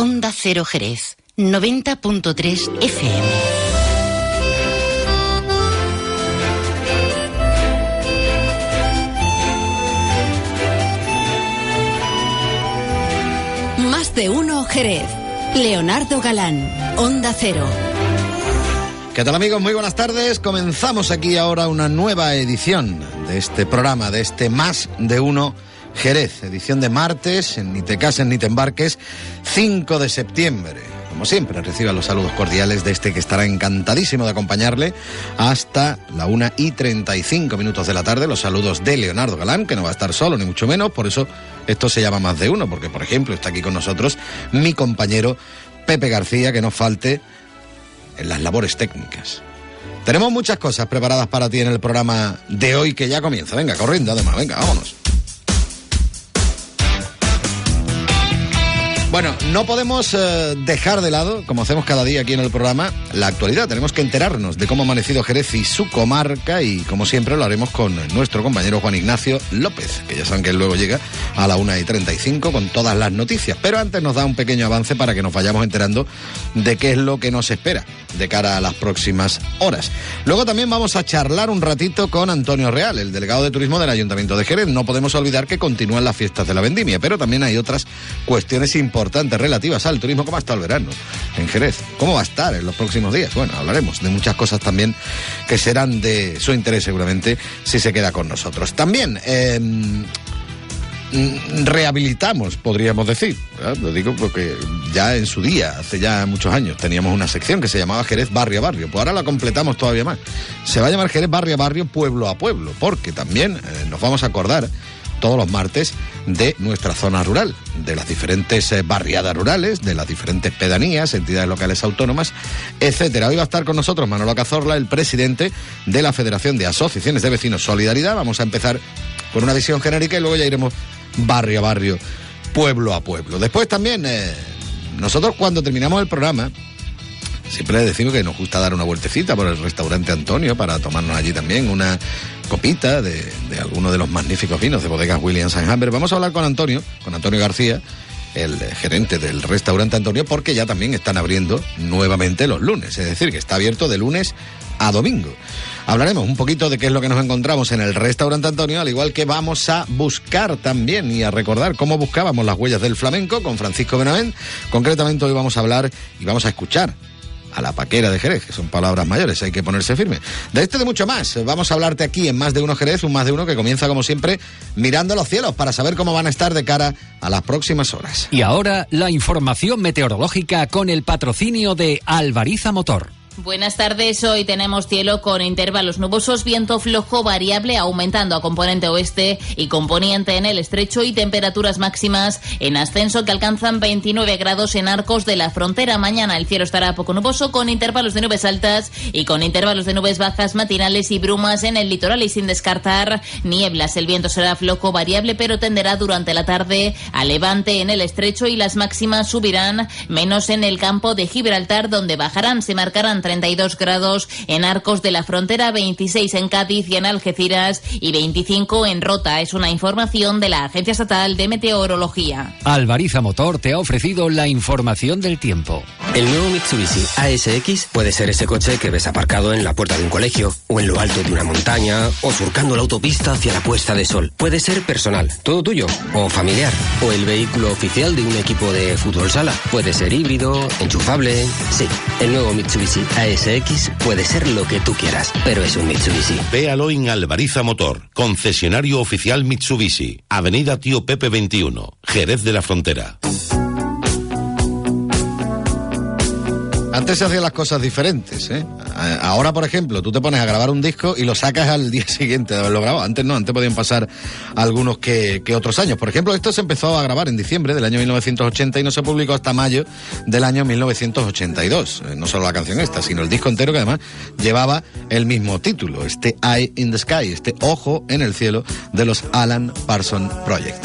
Onda Cero Jerez, 90.3 FM. Más de uno Jerez. Leonardo Galán, Onda Cero. ¿Qué tal amigos? Muy buenas tardes. Comenzamos aquí ahora una nueva edición de este programa, de este Más de uno Jerez, edición de martes, en Ni te cases ni te embarques, 5 de septiembre. Como siempre, reciba los saludos cordiales de este que estará encantadísimo de acompañarle hasta la 1 y 35 minutos de la tarde. Los saludos de Leonardo Galán, que no va a estar solo, ni mucho menos. Por eso esto se llama más de uno, porque, por ejemplo, está aquí con nosotros mi compañero Pepe García, que no falte en las labores técnicas. Tenemos muchas cosas preparadas para ti en el programa de hoy que ya comienza. Venga, corriendo además, venga, vámonos. Bueno, no podemos eh, dejar de lado, como hacemos cada día aquí en el programa, la actualidad. Tenemos que enterarnos de cómo ha amanecido Jerez y su comarca y, como siempre, lo haremos con nuestro compañero Juan Ignacio López, que ya saben que él luego llega a la 1 y 35 con todas las noticias. Pero antes nos da un pequeño avance para que nos vayamos enterando de qué es lo que nos espera de cara a las próximas horas. Luego también vamos a charlar un ratito con Antonio Real, el delegado de turismo del Ayuntamiento de Jerez. No podemos olvidar que continúan las fiestas de la vendimia, pero también hay otras cuestiones importantes importantes relativas al turismo. ¿Cómo estado el verano en Jerez? ¿Cómo va a estar en los próximos días? Bueno, hablaremos de muchas cosas también que serán de su interés seguramente si se queda con nosotros. También... Em, rehabilitamos, podríamos decir. Lo digo porque ya en su día, hace ya muchos años, teníamos una sección que se llamaba Jerez Barrio a Barrio. Pues ahora la completamos todavía más. Se va a llamar Jerez Barrio a Barrio, Pueblo a Pueblo, porque también eh, nos vamos a acordar todos los martes de nuestra zona rural, de las diferentes eh, barriadas rurales, de las diferentes pedanías, entidades locales autónomas, etcétera. Hoy va a estar con nosotros Manolo Cazorla, el presidente de la Federación de Asociaciones de Vecinos Solidaridad. Vamos a empezar con una visión genérica y luego ya iremos barrio a barrio, pueblo a pueblo. Después también, eh, nosotros cuando terminamos el programa, siempre decimos que nos gusta dar una vueltecita por el restaurante Antonio para tomarnos allí también una copita de, alguno de los magníficos vinos de bodegas Williams Hamber. Vamos a hablar con Antonio, con Antonio García, el gerente del restaurante Antonio, porque ya también están abriendo nuevamente los lunes, es decir, que está abierto de lunes a domingo. Hablaremos un poquito de qué es lo que nos encontramos en el restaurante Antonio, al igual que vamos a buscar también y a recordar cómo buscábamos las huellas del flamenco con Francisco Benavent. Concretamente hoy vamos a hablar y vamos a escuchar a la paquera de Jerez, que son palabras mayores, hay que ponerse firme. De este y de mucho más, vamos a hablarte aquí en Más de Uno Jerez, un Más de Uno que comienza como siempre mirando los cielos para saber cómo van a estar de cara a las próximas horas. Y ahora la información meteorológica con el patrocinio de Alvariza Motor. Buenas tardes. Hoy tenemos cielo con intervalos nubosos, viento flojo variable aumentando a componente oeste y componente en el estrecho y temperaturas máximas en ascenso que alcanzan 29 grados en arcos de la frontera. Mañana el cielo estará poco nuboso con intervalos de nubes altas y con intervalos de nubes bajas matinales y brumas en el litoral y sin descartar nieblas. El viento será flojo variable pero tenderá durante la tarde a levante en el estrecho y las máximas subirán menos en el campo de Gibraltar donde bajarán. Se marcarán 32 grados en Arcos de la Frontera, 26 en Cádiz y en Algeciras y 25 en Rota. Es una información de la Agencia Estatal de Meteorología. Alvariza Motor te ha ofrecido la información del tiempo. El nuevo Mitsubishi ASX puede ser ese coche que ves aparcado en la puerta de un colegio o en lo alto de una montaña o surcando la autopista hacia la puesta de sol. Puede ser personal, todo tuyo, o familiar, o el vehículo oficial de un equipo de fútbol sala. Puede ser híbrido, enchufable. Sí, el nuevo Mitsubishi ASX puede ser lo que tú quieras, pero es un Mitsubishi. Véalo en Alvariza Motor, concesionario oficial Mitsubishi, Avenida Tío Pepe 21, Jerez de la Frontera. Antes se hacían las cosas diferentes, ¿eh? Ahora, por ejemplo, tú te pones a grabar un disco y lo sacas al día siguiente de haberlo grabado. Antes no, antes podían pasar algunos que, que, otros años. Por ejemplo, esto se empezó a grabar en diciembre del año 1980 y no se publicó hasta mayo del año 1982. Eh, no solo la canción esta, sino el disco entero que además llevaba el mismo título, este Eye in the Sky, este Ojo en el Cielo de los Alan Parsons Project.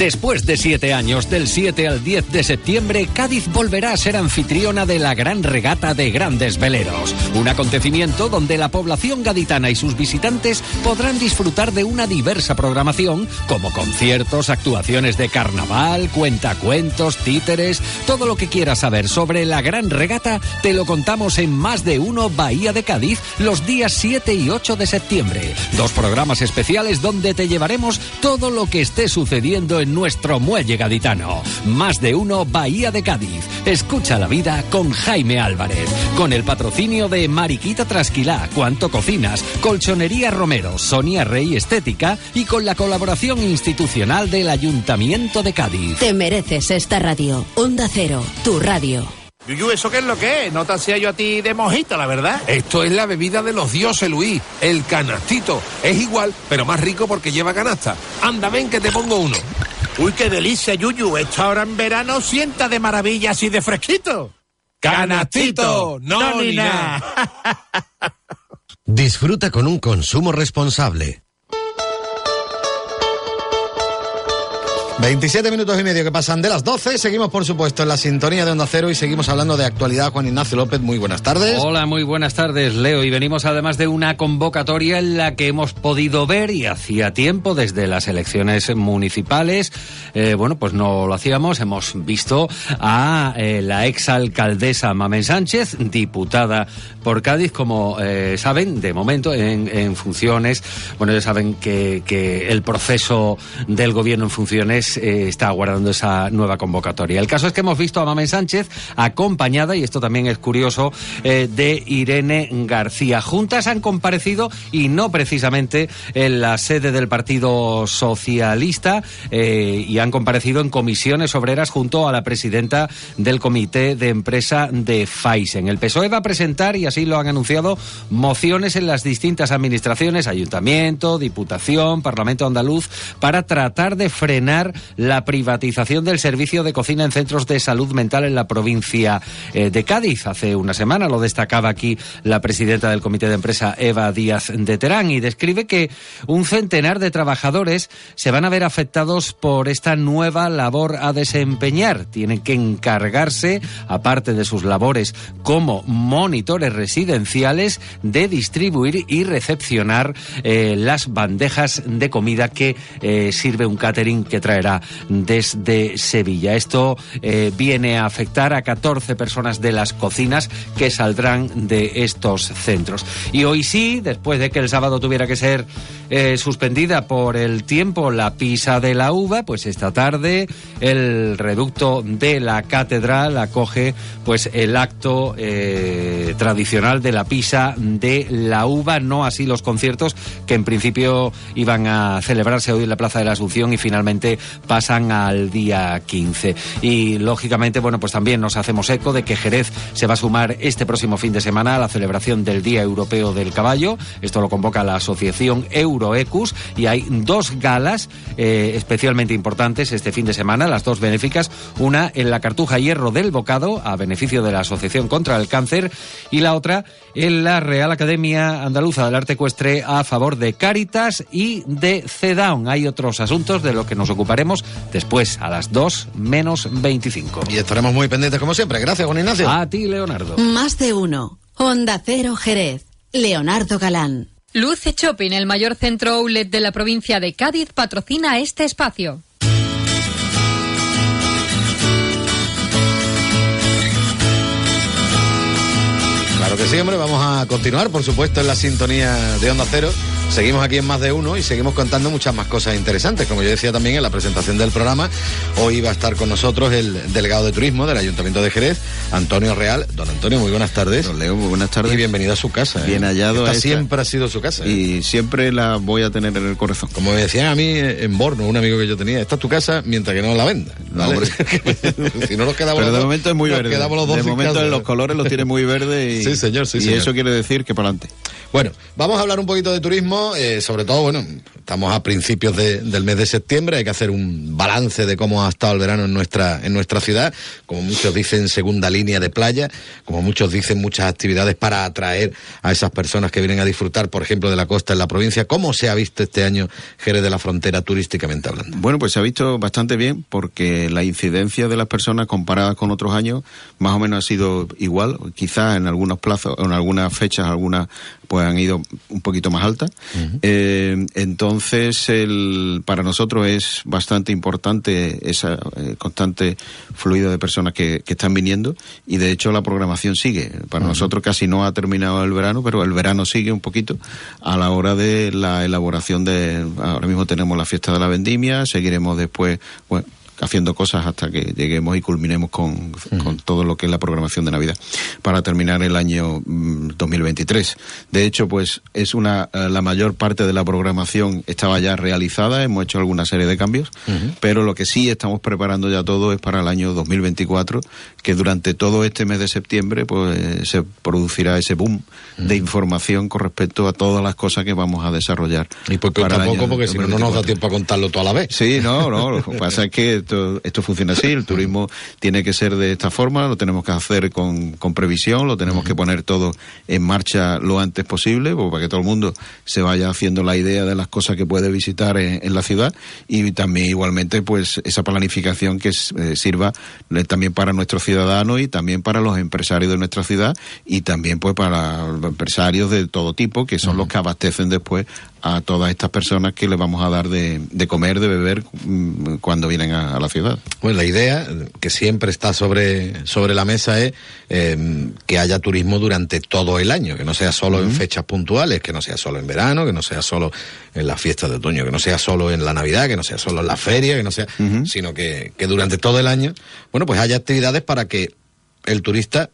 Después de siete años, del 7 al 10 de septiembre, Cádiz volverá a ser anfitriona de la Gran Regata de Grandes Veleros. Un acontecimiento donde la población gaditana y sus visitantes podrán disfrutar de una diversa programación, como conciertos, actuaciones de carnaval, cuentacuentos, títeres. Todo lo que quieras saber sobre la Gran Regata te lo contamos en Más de Uno Bahía de Cádiz los días 7 y 8 de septiembre. Dos programas especiales donde te llevaremos todo lo que esté sucediendo en nuestro muelle gaditano. Más de uno Bahía de Cádiz. Escucha la vida con Jaime Álvarez. Con el patrocinio de Mariquita Trasquilá, Cuanto Cocinas, Colchonería Romero, Sonia Rey Estética y con la colaboración institucional del Ayuntamiento de Cádiz. Te mereces esta radio. Onda Cero, tu radio. Yuyu, ¿eso qué es lo que es? No te hacía yo a ti de mojito, la verdad. Esto es la bebida de los dioses, Luis. El canastito. Es igual, pero más rico porque lleva canasta. Anda, ven que te pongo uno. Uy, qué delicia, Yuyu. Esto ahora en verano sienta de maravilla así de fresquito. ¡Canastito! No, ni nada. Disfruta con un consumo responsable. 27 minutos y medio que pasan de las 12. Seguimos, por supuesto, en la sintonía de Onda Cero y seguimos hablando de actualidad. Juan Ignacio López, muy buenas tardes. Hola, muy buenas tardes, Leo. Y venimos además de una convocatoria en la que hemos podido ver, y hacía tiempo, desde las elecciones municipales, eh, bueno, pues no lo hacíamos, hemos visto a eh, la exalcaldesa Mamen Sánchez, diputada por Cádiz, como eh, saben, de momento en, funciones. Bueno, ya saben que el proceso del gobierno en funciones eh, está aguardando esa nueva convocatoria. El caso es que hemos visto a Mamen Sánchez acompañada, y esto también es curioso, eh, de Irene García. Juntas han comparecido y no precisamente en la sede del Partido Socialista eh, y han comparecido en comisiones obreras junto a la presidenta del Comité de Empresa de Faisen. El PSOE va a presentar, y así lo han anunciado, mociones en las distintas administraciones, ayuntamiento, diputación, Parlamento andaluz, para tratar de frenar la privatización del servicio de cocina en centros de salud mental en la provincia eh, de Cádiz. Hace una semana lo destacaba aquí la presidenta del Comité de Empresa, Eva Díaz de Terán, y describe que un centenar de trabajadores se van a ver afectados por esta nueva labor a desempeñar. Tienen que encargarse, aparte de sus labores como monitores residenciales, de distribuir y recepcionar eh, las bandejas de comida que eh, sirve un catering que desde Sevilla. Esto eh, viene a afectar a 14 personas de las cocinas que saldrán de estos centros. Y hoy sí, después de que el sábado tuviera que ser eh, suspendida por el tiempo la pisa de la uva, pues esta tarde el reducto de la catedral acoge pues el acto eh, tradicional de la pisa de la uva, no así los conciertos que en principio iban a celebrarse hoy en la Plaza de la Asunción y finalmente pasan al día 15. Y lógicamente, bueno, pues también nos hacemos eco de que Jerez se va a sumar este próximo fin de semana a la celebración del Día Europeo del Caballo. Esto lo convoca la Asociación Euroecus y hay dos galas eh, especialmente importantes este fin de semana, las dos benéficas, una en la Cartuja Hierro del Bocado a beneficio de la Asociación contra el Cáncer y la otra en la Real Academia Andaluza del Arte Ecuestre a favor de Cáritas y de CEDAWN. Hay otros asuntos de los que nos ocuparemos después, a las 2 menos 25. Y estaremos muy pendientes como siempre. Gracias, Juan Ignacio. A ti, Leonardo. Más de uno. Onda Cero Jerez. Leonardo Galán. Luce Shopping, el mayor centro outlet de la provincia de Cádiz, patrocina este espacio. Claro que sí, hombre, vamos a continuar, por supuesto, en la sintonía de Onda Cero. Seguimos aquí en Más de Uno y seguimos contando muchas más cosas interesantes. Como yo decía también en la presentación del programa, hoy va a estar con nosotros el delegado de turismo del Ayuntamiento de Jerez, Antonio Real. Don Antonio, muy buenas tardes. Don Leo, muy buenas tardes. Y bienvenido a su casa. ¿eh? Bien hallado. Esta a esta. siempre ha sido su casa. ¿eh? Y siempre la voy a tener en el corazón. Como me decían a mí eh, en Borno, un amigo que yo tenía, esta es tu casa mientras que no la venda. Si no nos quedamos Pero de momento es muy verde. los dos de momento casa. los colores los tiene muy verde y, Sí, señor, sí, y señor. eso quiere decir que para adelante. Bueno, vamos a hablar un poquito de turismo, eh, sobre todo, bueno, estamos a principios de- del mes de septiembre, hay que hacer un balance de cómo ha estado el verano en nuestra, en nuestra ciudad, como muchos dicen, segunda línea de playa, como muchos dicen, muchas actividades para atraer a esas personas que vienen a disfrutar, por ejemplo, de la costa en la provincia. ¿Cómo se ha visto este año Jerez de la Frontera turísticamente hablando? Bueno, pues se ha visto bastante bien porque la incidencia de las personas comparadas con otros años más o menos ha sido igual. Quizás en algunos plazos, en algunas fechas, algunas pues han ido un poquito más altas. Eh, entonces, el, para nosotros es bastante importante esa eh, constante fluido de personas que, que están viniendo y de hecho la programación sigue. Para nosotros casi no ha terminado el verano, pero el verano sigue un poquito a la hora de la elaboración de... Ahora mismo tenemos la fiesta de la vendimia, seguiremos después... Bueno, haciendo cosas hasta que lleguemos y culminemos con, con todo lo que es la programación de Navidad para terminar el año mm, 2023. De hecho, pues es una eh, la mayor parte de la programación estaba ya realizada, hemos hecho alguna serie de cambios, pero lo que sí estamos preparando ya todo es para el año 2024, que durante todo este mes de septiembre pues se producirá ese boom de información con respecto a todas las cosas que vamos a desarrollar. Y pues poco a poco, porque si no, no nos da tiempo a contarlo toda la vez. Sí, no, no. Lo que pasa es que esto, esto funciona así. El turismo tiene que ser de esta forma, lo tenemos que hacer con, con previsión, lo tenemos que poner todo en marcha lo antes posible, pues, para que todo el mundo se vaya haciendo la idea de las cosas que puede visitar en, en la ciudad y también igualmente pues esa planificación que eh, sirva eh, también para nuestros ciudadanos y también para los empresarios de nuestra ciudad y también pues para los empresarios de todo tipo que son los que abastecen después a todas estas personas que les vamos a dar de, de comer, de beber mm, cuando vienen a, a la ciudad. Pues la idea que siempre está sobre, sobre la mesa es eh, que haya turismo durante todo el año, que no sea solo en fechas puntuales, que no sea solo en verano, que no sea solo en las fiestas de otoño, que no sea solo en la Navidad, que no sea solo en la feria, que no sea, sino que, que durante todo el año, bueno, pues haya actividades para que el turista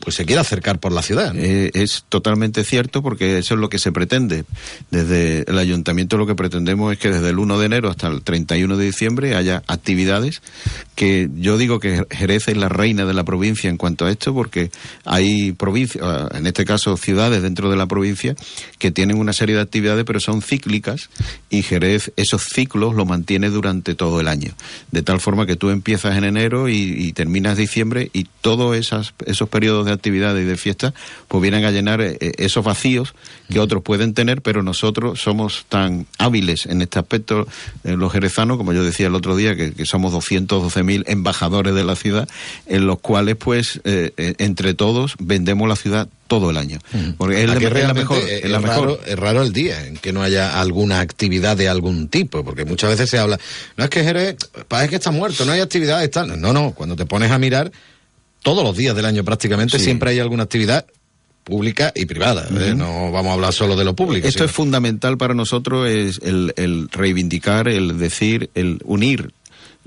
pues se quiera acercar por la ciudad. Eh, es totalmente cierto porque eso es lo que se pretende. Desde el ayuntamiento lo que pretendemos es que desde el 1 de enero hasta el 31 de diciembre haya actividades que yo digo que Jerez es la reina de la provincia en cuanto a esto porque hay provincias, en este caso ciudades dentro de la provincia que tienen una serie de actividades pero son cíclicas y Jerez esos ciclos lo mantiene durante todo el año. De tal forma que tú empiezas en enero y, y terminas diciembre y todos esas, esos periodos de actividades y de fiestas pues vienen a llenar eh, esos vacíos que otros pueden tener, pero nosotros somos tan hábiles en este aspecto, eh, los jerezanos, como yo decía el otro día, que, que somos 212.000 embajadores de la ciudad, en los cuales pues eh, eh, entre todos vendemos la ciudad todo el año. Porque es la, es la mejor. es, es la raro, mejor. es raro el día en que no haya alguna actividad de algún tipo, porque muchas veces se habla, no es que Jerez, parece que está muerto, no hay actividades, tal. No, no, cuando te pones a mirar, todos los días del año prácticamente Sí. siempre hay alguna actividad pública y privada. ¿eh? No vamos a hablar solo de lo público. Esto sino- es fundamental para nosotros, es el, el reivindicar, el decir, el unir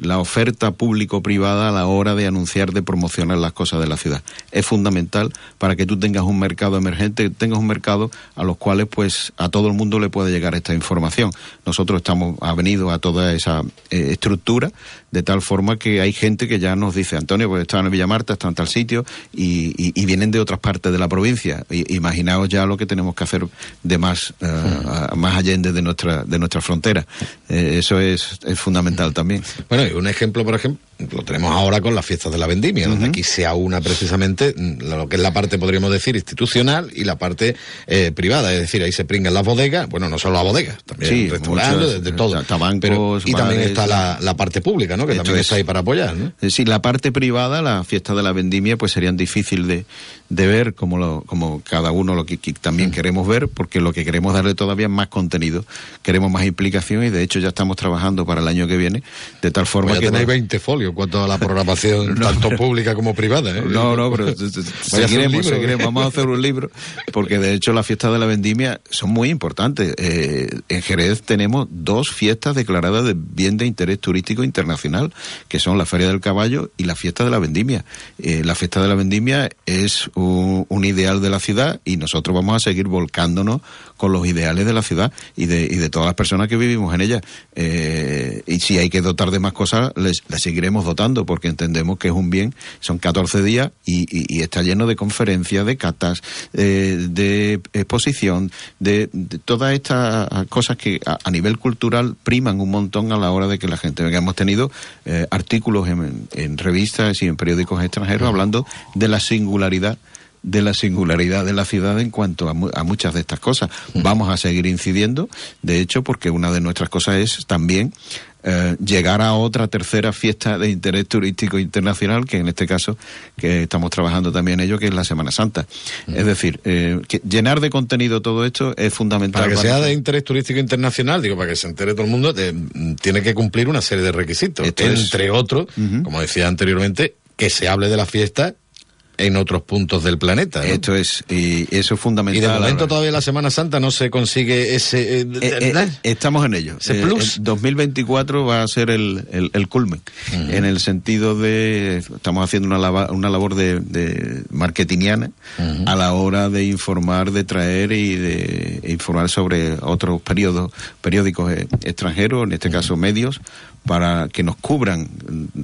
la oferta público-privada a la hora de anunciar, de promocionar las cosas de la ciudad. Es fundamental para que tú tengas un mercado emergente, tengas un mercado a los cuales pues a todo el mundo le puede llegar esta información. Nosotros estamos avenidos a toda esa eh, estructura de tal forma que hay gente que ya nos dice, Antonio, pues están en Villamarta, están en tal sitio y, y- y vienen de otras partes de la provincia. I- imaginaos ya lo que tenemos que hacer de más, a- más allende de nuestra, de nuestra frontera. Eh, eso es, es fundamental también. Bueno, un ejemplo, por ejemplo, lo tenemos ahora con las fiestas de la vendimia, donde aquí se aúna precisamente lo que es la parte, podríamos decir, institucional y la parte eh, privada. Es decir, ahí se pringan las bodegas, bueno, no solo las bodegas, también Sí, restaurantes, de, de todo. tabancos, Pero- y también está la, la parte pública, ¿no? Que también es. está ahí para apoyar, ¿no? Es decir, la parte privada, la fiesta de la vendimia, pues serían difícil de, de ver como, lo, como cada uno lo que, que también Mm. queremos ver, porque lo que queremos darle todavía es más contenido, queremos más implicación y de hecho ya estamos trabajando para el año que viene, de tal forma Pues ya que... tenéis 20 folios en cuanto a la programación, tanto pública como privada, ¿eh? No, no, pero seguiremos, ¿eh? seguiremos. Vamos a hacer un libro, porque de hecho las fiestas de la vendimia son muy importantes. Eh, en Jerez tenemos dos fiestas declaradas de bien de interés turístico internacional, que son la Feria del Caballo y la fiesta de la vendimia. Eh, la fiesta de la vendimia es un, un ideal de la ciudad y nosotros vamos a seguir volcándonos con los ideales de la ciudad y de, y de todas las personas que vivimos en ella. Eh, y si hay que dotar de más cosas, les, seguiremos dotando, porque entendemos que es un bien. Son 14 días y, está lleno de conferencias, de catas, eh, de exposición, de, de todas estas cosas que a, nivel cultural priman un montón a la hora de que la gente venga. Hemos tenido eh, artículos en revistas y en periódicos extranjeros hablando de la singularidad de la singularidad de la ciudad en cuanto a, mu- a muchas de estas cosas. Vamos a seguir incidiendo, de hecho, porque una de nuestras cosas es también eh, llegar a otra tercera fiesta de interés turístico internacional, que en este caso que estamos trabajando también en ello, que es la Semana Santa. Es decir, eh, que llenar de contenido todo esto es fundamental. Para que sea de interés turístico internacional, digo, para que se entere todo el mundo, eh, mm, tiene que cumplir una serie de requisitos. Esto es. entre otros, como decía anteriormente, que se hable de la fiesta en otros puntos del planeta. ¿no? Esto es, y eso es fundamental. Y de momento todavía la Semana Santa no se consigue ese... eh, Eh, eh, estamos en ello. Ese plus. el 2024 va a ser el, el, el culmen, en el sentido de, estamos haciendo una, lava- una labor de, de marketingiana a la hora de informar, de traer y de informar sobre otros periodos, periódicos extranjeros, en este caso medios, para que nos cubran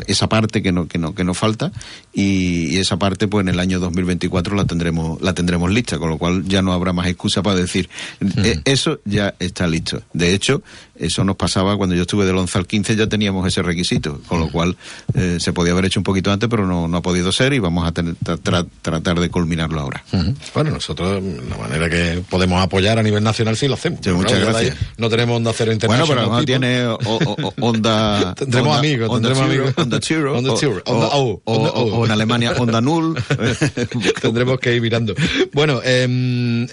esa parte que no que no que nos falta y, y esa parte pues en el año 2024 la tendremos la tendremos lista con lo cual ya no habrá más excusa para decir "Eh, eso ya está listo de hecho eso nos pasaba cuando yo estuve del 11 al 15 ya teníamos ese requisito con lo cual eh, se podía haber hecho un poquito antes pero no, no ha podido ser y vamos a tener- tra- tra- tratar de culminarlo ahora. Bueno, nosotros, la manera que podemos apoyar a nivel nacional, sí lo hacemos. Sí, muchas Claro, gracias. No tenemos onda cero bueno internacional. pero lo mejor people. tiene o- onda Tendremos onda- amigos, onda tendremos amigos. onda Zero, Onda onda O, o- en Alemania onda null Tendremos que ir mirando. Bueno, em,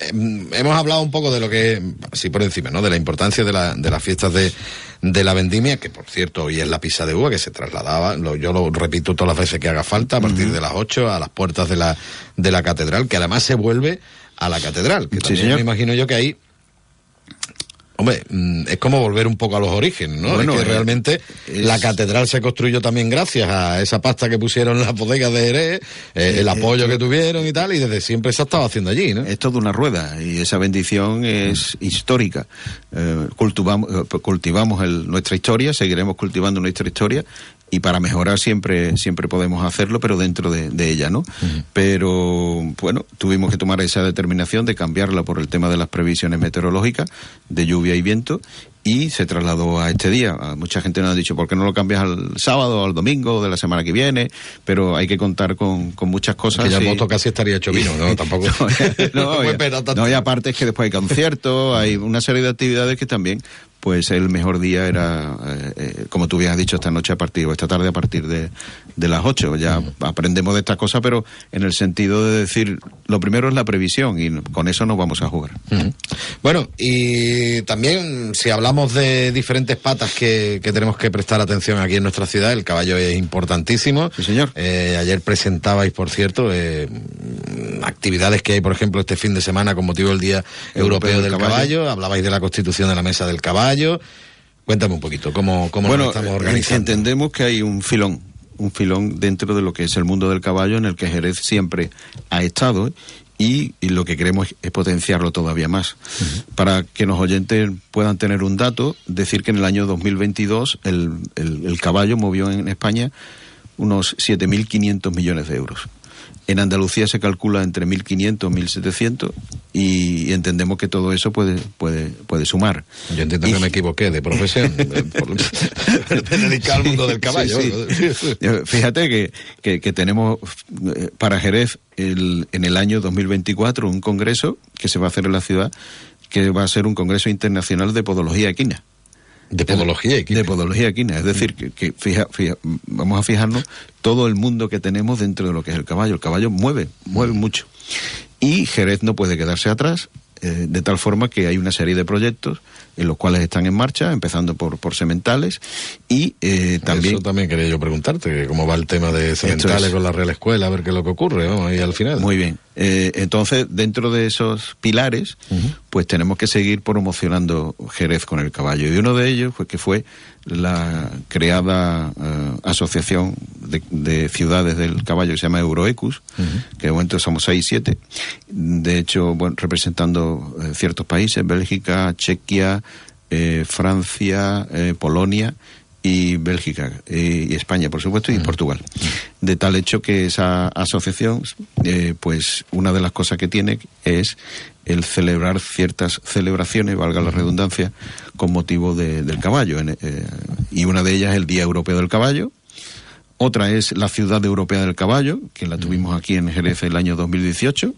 hemos hablado un poco de lo que, así por encima, ¿no? De la importancia de, la- de las fiestas de, de la vendimia, que por cierto hoy es la pisa de uva, que se trasladaba, lo- yo lo repito todas las veces que haga falta, a partir de las 8 a las puertas de la, de la catedral, que además se vuelve a la catedral, que también señor. me imagino yo que ahí Hombre, mm, es como volver un poco a los orígenes, ¿no? Bueno, es que eh, realmente es- la catedral se construyó también gracias a esa pasta que pusieron las bodegas de Jerez, eh, el apoyo que tuvieron y tal, y desde siempre se ha estado haciendo allí, ¿no? Es toda una rueda y esa bendición es histórica. Eh, cultivamos eh, cultivamos el- nuestra historia, seguiremos cultivando nuestra historia y para mejorar siempre siempre podemos hacerlo, pero dentro de, de ella, ¿no? Pero bueno, tuvimos que tomar esa determinación de cambiarla por el tema de las previsiones meteorológicas, de lluvia y viento. Y se trasladó a este día. A mucha gente nos ha dicho, ¿por qué no lo cambias al sábado o al domingo de la semana que viene? Pero hay que contar con, con muchas cosas. que ya el casi estaría hecho vino, ¿no? Tampoco. y, no, y aparte es que después hay conciertos, hay una serie de actividades que también, pues el mejor día era, eh, eh, como tú bien dicho, esta noche a partir, o esta tarde a partir de, de las 8. Ya aprendemos de estas cosas, pero en el sentido de decir, lo primero es la previsión y con eso nos vamos a jugar. Bueno, y también si hablamos de diferentes patas que, que tenemos que prestar atención aquí en nuestra ciudad, el caballo es importantísimo. Sí, señor. Eh, ayer presentabais, por cierto, eh, actividades que hay, por ejemplo, este fin de semana con motivo del Día Europeo, del caballo. Hablabais de la constitución de la Mesa del Caballo. Cuéntame un poquito, ¿cómo, cómo bueno, nos estamos eh, organizando? entendemos que hay un filón, un filón dentro de lo que es el mundo del caballo en el que Jerez siempre ha estado y, y lo que queremos es, es potenciarlo todavía más. Para que los oyentes puedan tener un dato, decir que en el año 2022 el, el, el caballo movió en España unos 7.500 millones de euros. En Andalucía se calcula entre 1.500 y 1.700 y, entendemos que todo eso puede puede puede sumar. Yo entiendo que me equivoqué de profesión, por- dedicar al mundo del caballo. Sí, sí. Fíjate que, que- que tenemos eh, para Jerez el- en el año 2024 un congreso que se va a hacer en la ciudad que va a ser un congreso internacional de podología equina. De podología equina. De podología equina. Es decir, que, que fija- fija- vamos a fijarnos todo el mundo que tenemos dentro de lo que es el caballo. El caballo mueve, mueve mucho. Y Jerez no puede quedarse atrás, eh, de tal forma que hay una serie de proyectos en los cuales están en marcha, empezando por, por sementales, y eh, también... Eso también quería yo preguntarte, cómo va el tema de sementales es. con la Real Escuela, a ver qué es lo que ocurre, vamos, ahí al final. Muy bien. Eh, entonces, dentro de esos pilares, pues tenemos que seguir promocionando Jerez con el caballo. Y uno de ellos fue que fue la creada eh, asociación de, de ciudades del caballo que se llama Euroecus, que de momento somos seis, siete. De hecho, bueno, representando eh, ciertos países, Bélgica, Chequia, eh, Francia, eh, Polonia y Bélgica eh, y España, por supuesto, y Portugal. De tal hecho que esa asociación, pues una de las cosas que tiene es el celebrar ciertas celebraciones, valga la redundancia, con motivo de- del caballo. Y una de ellas es el Día Europeo del Caballo. Otra es la Ciudad Europea del Caballo, que la tuvimos aquí en Jerez el año 2018.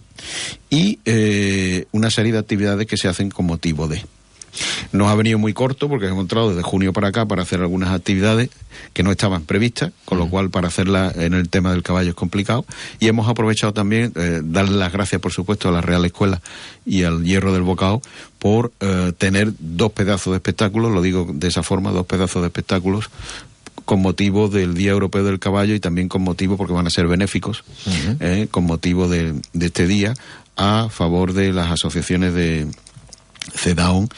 Y eh, una serie de actividades que se hacen con motivo de. Nos ha venido muy corto porque hemos entrado desde junio para acá para hacer algunas actividades que no estaban previstas, con lo cual para hacerlas en el tema del caballo es complicado. Y hemos aprovechado también eh, darle las gracias, por supuesto, a la Real Escuela y al Hierro del Bocao por eh, tener dos pedazos de espectáculos, lo digo de esa forma, dos pedazos de espectáculos con motivo del Día Europeo del Caballo y también con motivo, porque van a ser benéficos, eh, con motivo de, de este día, a favor de las asociaciones de CEDAWN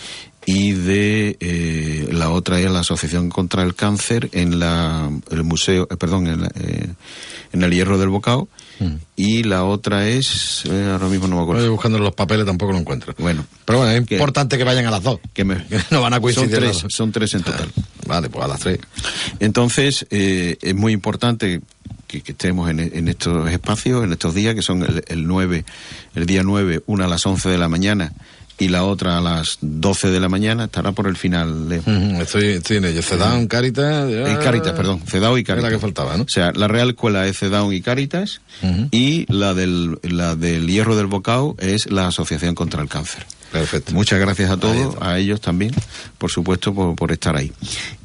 y de eh, la otra es la Asociación contra el Cáncer en la el museo, eh, perdón, en, la, eh, en el Hierro del Bocao y la otra es ahora mismo no me acuerdo. Estoy buscando los papeles tampoco lo encuentro. Bueno, Pero bueno, es importante que vayan a las dos. que me- no van a coincidir Son tres, son tres en total. Vale, pues a las tres. Entonces, es muy importante que, que estemos en, en estos espacios, en estos días, que son el, el 9, el día 9, una a las 11 de la mañana y la otra a las 12 de la mañana, estará por el final. De, Estoy, estoy en ello. Cedown, Caritas. ya- Eh, Caritas, perdón, CEDAW y Caritas. la que faltaba, ¿no? O sea, la Real Escuela es CEDAW y Caritas y la del, la del Hierro del Bocao es la Asociación contra el Cáncer. Perfecto. Muchas gracias a todos, a ellos también, por supuesto, por, por estar ahí.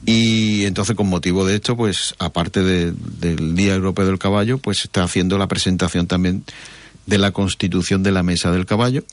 Y entonces, con motivo de esto, pues, aparte de- del Día Europeo del Caballo, pues se está haciendo la presentación también de la constitución de la Mesa del Caballo,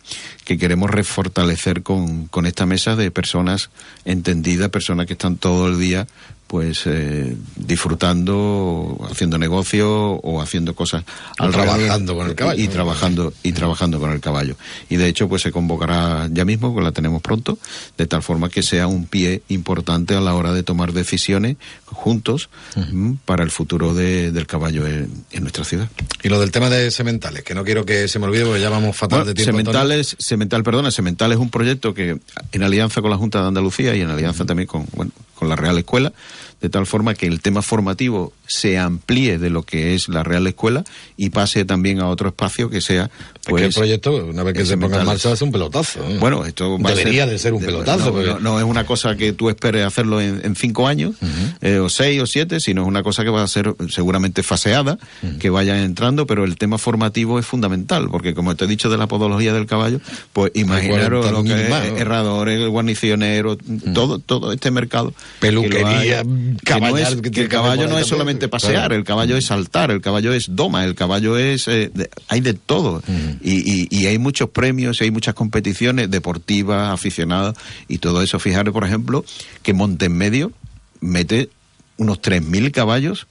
que queremos refortalecer con, con esta mesa de personas entendidas, personas que están todo el día pues eh, disfrutando, haciendo negocio o haciendo cosas alrededor- trabajando con el caballo. y, trabajando y trabajando con el caballo. Y de hecho pues se convocará ya mismo que la tenemos pronto de tal forma que sea un pie importante a la hora de tomar decisiones juntos mm, para el futuro de- del caballo en, en nuestra ciudad. Y lo del tema de sementales, que no quiero que se me olvide porque ya vamos fatal Bueno, de tiempo. Sementales, Semental, perdona, Semental es un proyecto que en alianza con la Junta de Andalucía y en alianza también con, bueno, con la Real Escuela, de tal forma que el tema formativo se amplíe de lo que es la Real Escuela y pase también a otro espacio que sea Es que pues el proyecto, una vez que se ponga en marcha, ser un pelotazo. ¿eh? Bueno, esto va Debería a ser, de ser un pelotazo. No, porque- no- no es una cosa que tú esperes hacerlo en, en cinco años, eh, o seis o siete, sino es una cosa que va a ser seguramente faseada, que vayan entrando, pero el tema formativo es fundamental, porque como te he dicho de la podología del caballo, pues imaginaros lo que 40.000 es más, ¿no? herradores, guarnicioneros, todo, todo este mercado. Peluquería, que lo hay, que no es- el caballo no es solamente también. pasear, Claro. el caballo es saltar, el caballo es doma, el caballo es... eh, de- hay de todo. Y, y- y hay muchos premios, y hay muchas competiciones deportivas, aficionadas, y todo eso. Fijaros, por ejemplo, que Montemedio mete unos 3.000 caballos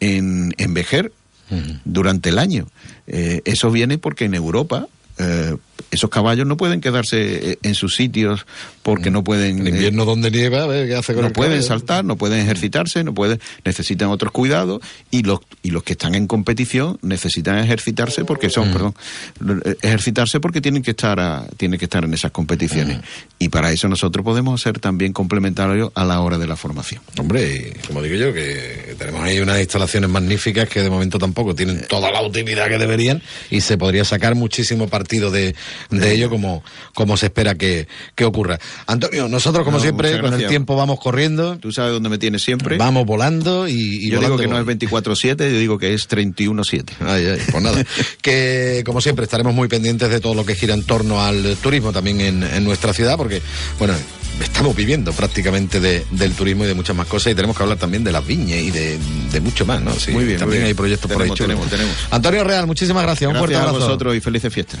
en, en Vejer durante el año. Eh, eso viene porque en Europa... eh, esos caballos no pueden quedarse eh, en sus sitios porque no pueden En invierno donde nieva, qué hace con no el pueden caballo. saltar, no pueden ejercitarse, no pueden, necesitan otros cuidados y los y los que están en competición necesitan ejercitarse porque son, perdón, eh, ejercitarse porque tienen que estar a- tienen que estar en esas competiciones y para eso nosotros podemos ser también complementarios a la hora de la formación. Hombre, y como digo yo, que tenemos ahí unas instalaciones magníficas que de momento tampoco tienen toda la utilidad que deberían y se podría sacar muchísimo partido de, de ello como, como se espera que, que ocurra. Antonio, nosotros como No, siempre con el tiempo vamos corriendo. Tú sabes dónde me tienes siempre. Vamos volando y, y yo volando digo que no es voy. 24-7, yo digo que es 31-7. Ay, ay, pues nada. que como siempre estaremos muy pendientes de todo lo que gira en torno al turismo también en, en nuestra ciudad, porque, bueno, estamos viviendo prácticamente de- del turismo y de muchas más cosas y tenemos que hablar también de las viñas y de, de mucho más, ¿no? Sí, Muy bien, muy también bien. hay proyectos por ahí Tenemos, tenemos. Antonio Real, muchísimas gracias. Un Gracias fuerte a abrazo. vosotros y felices fiestas.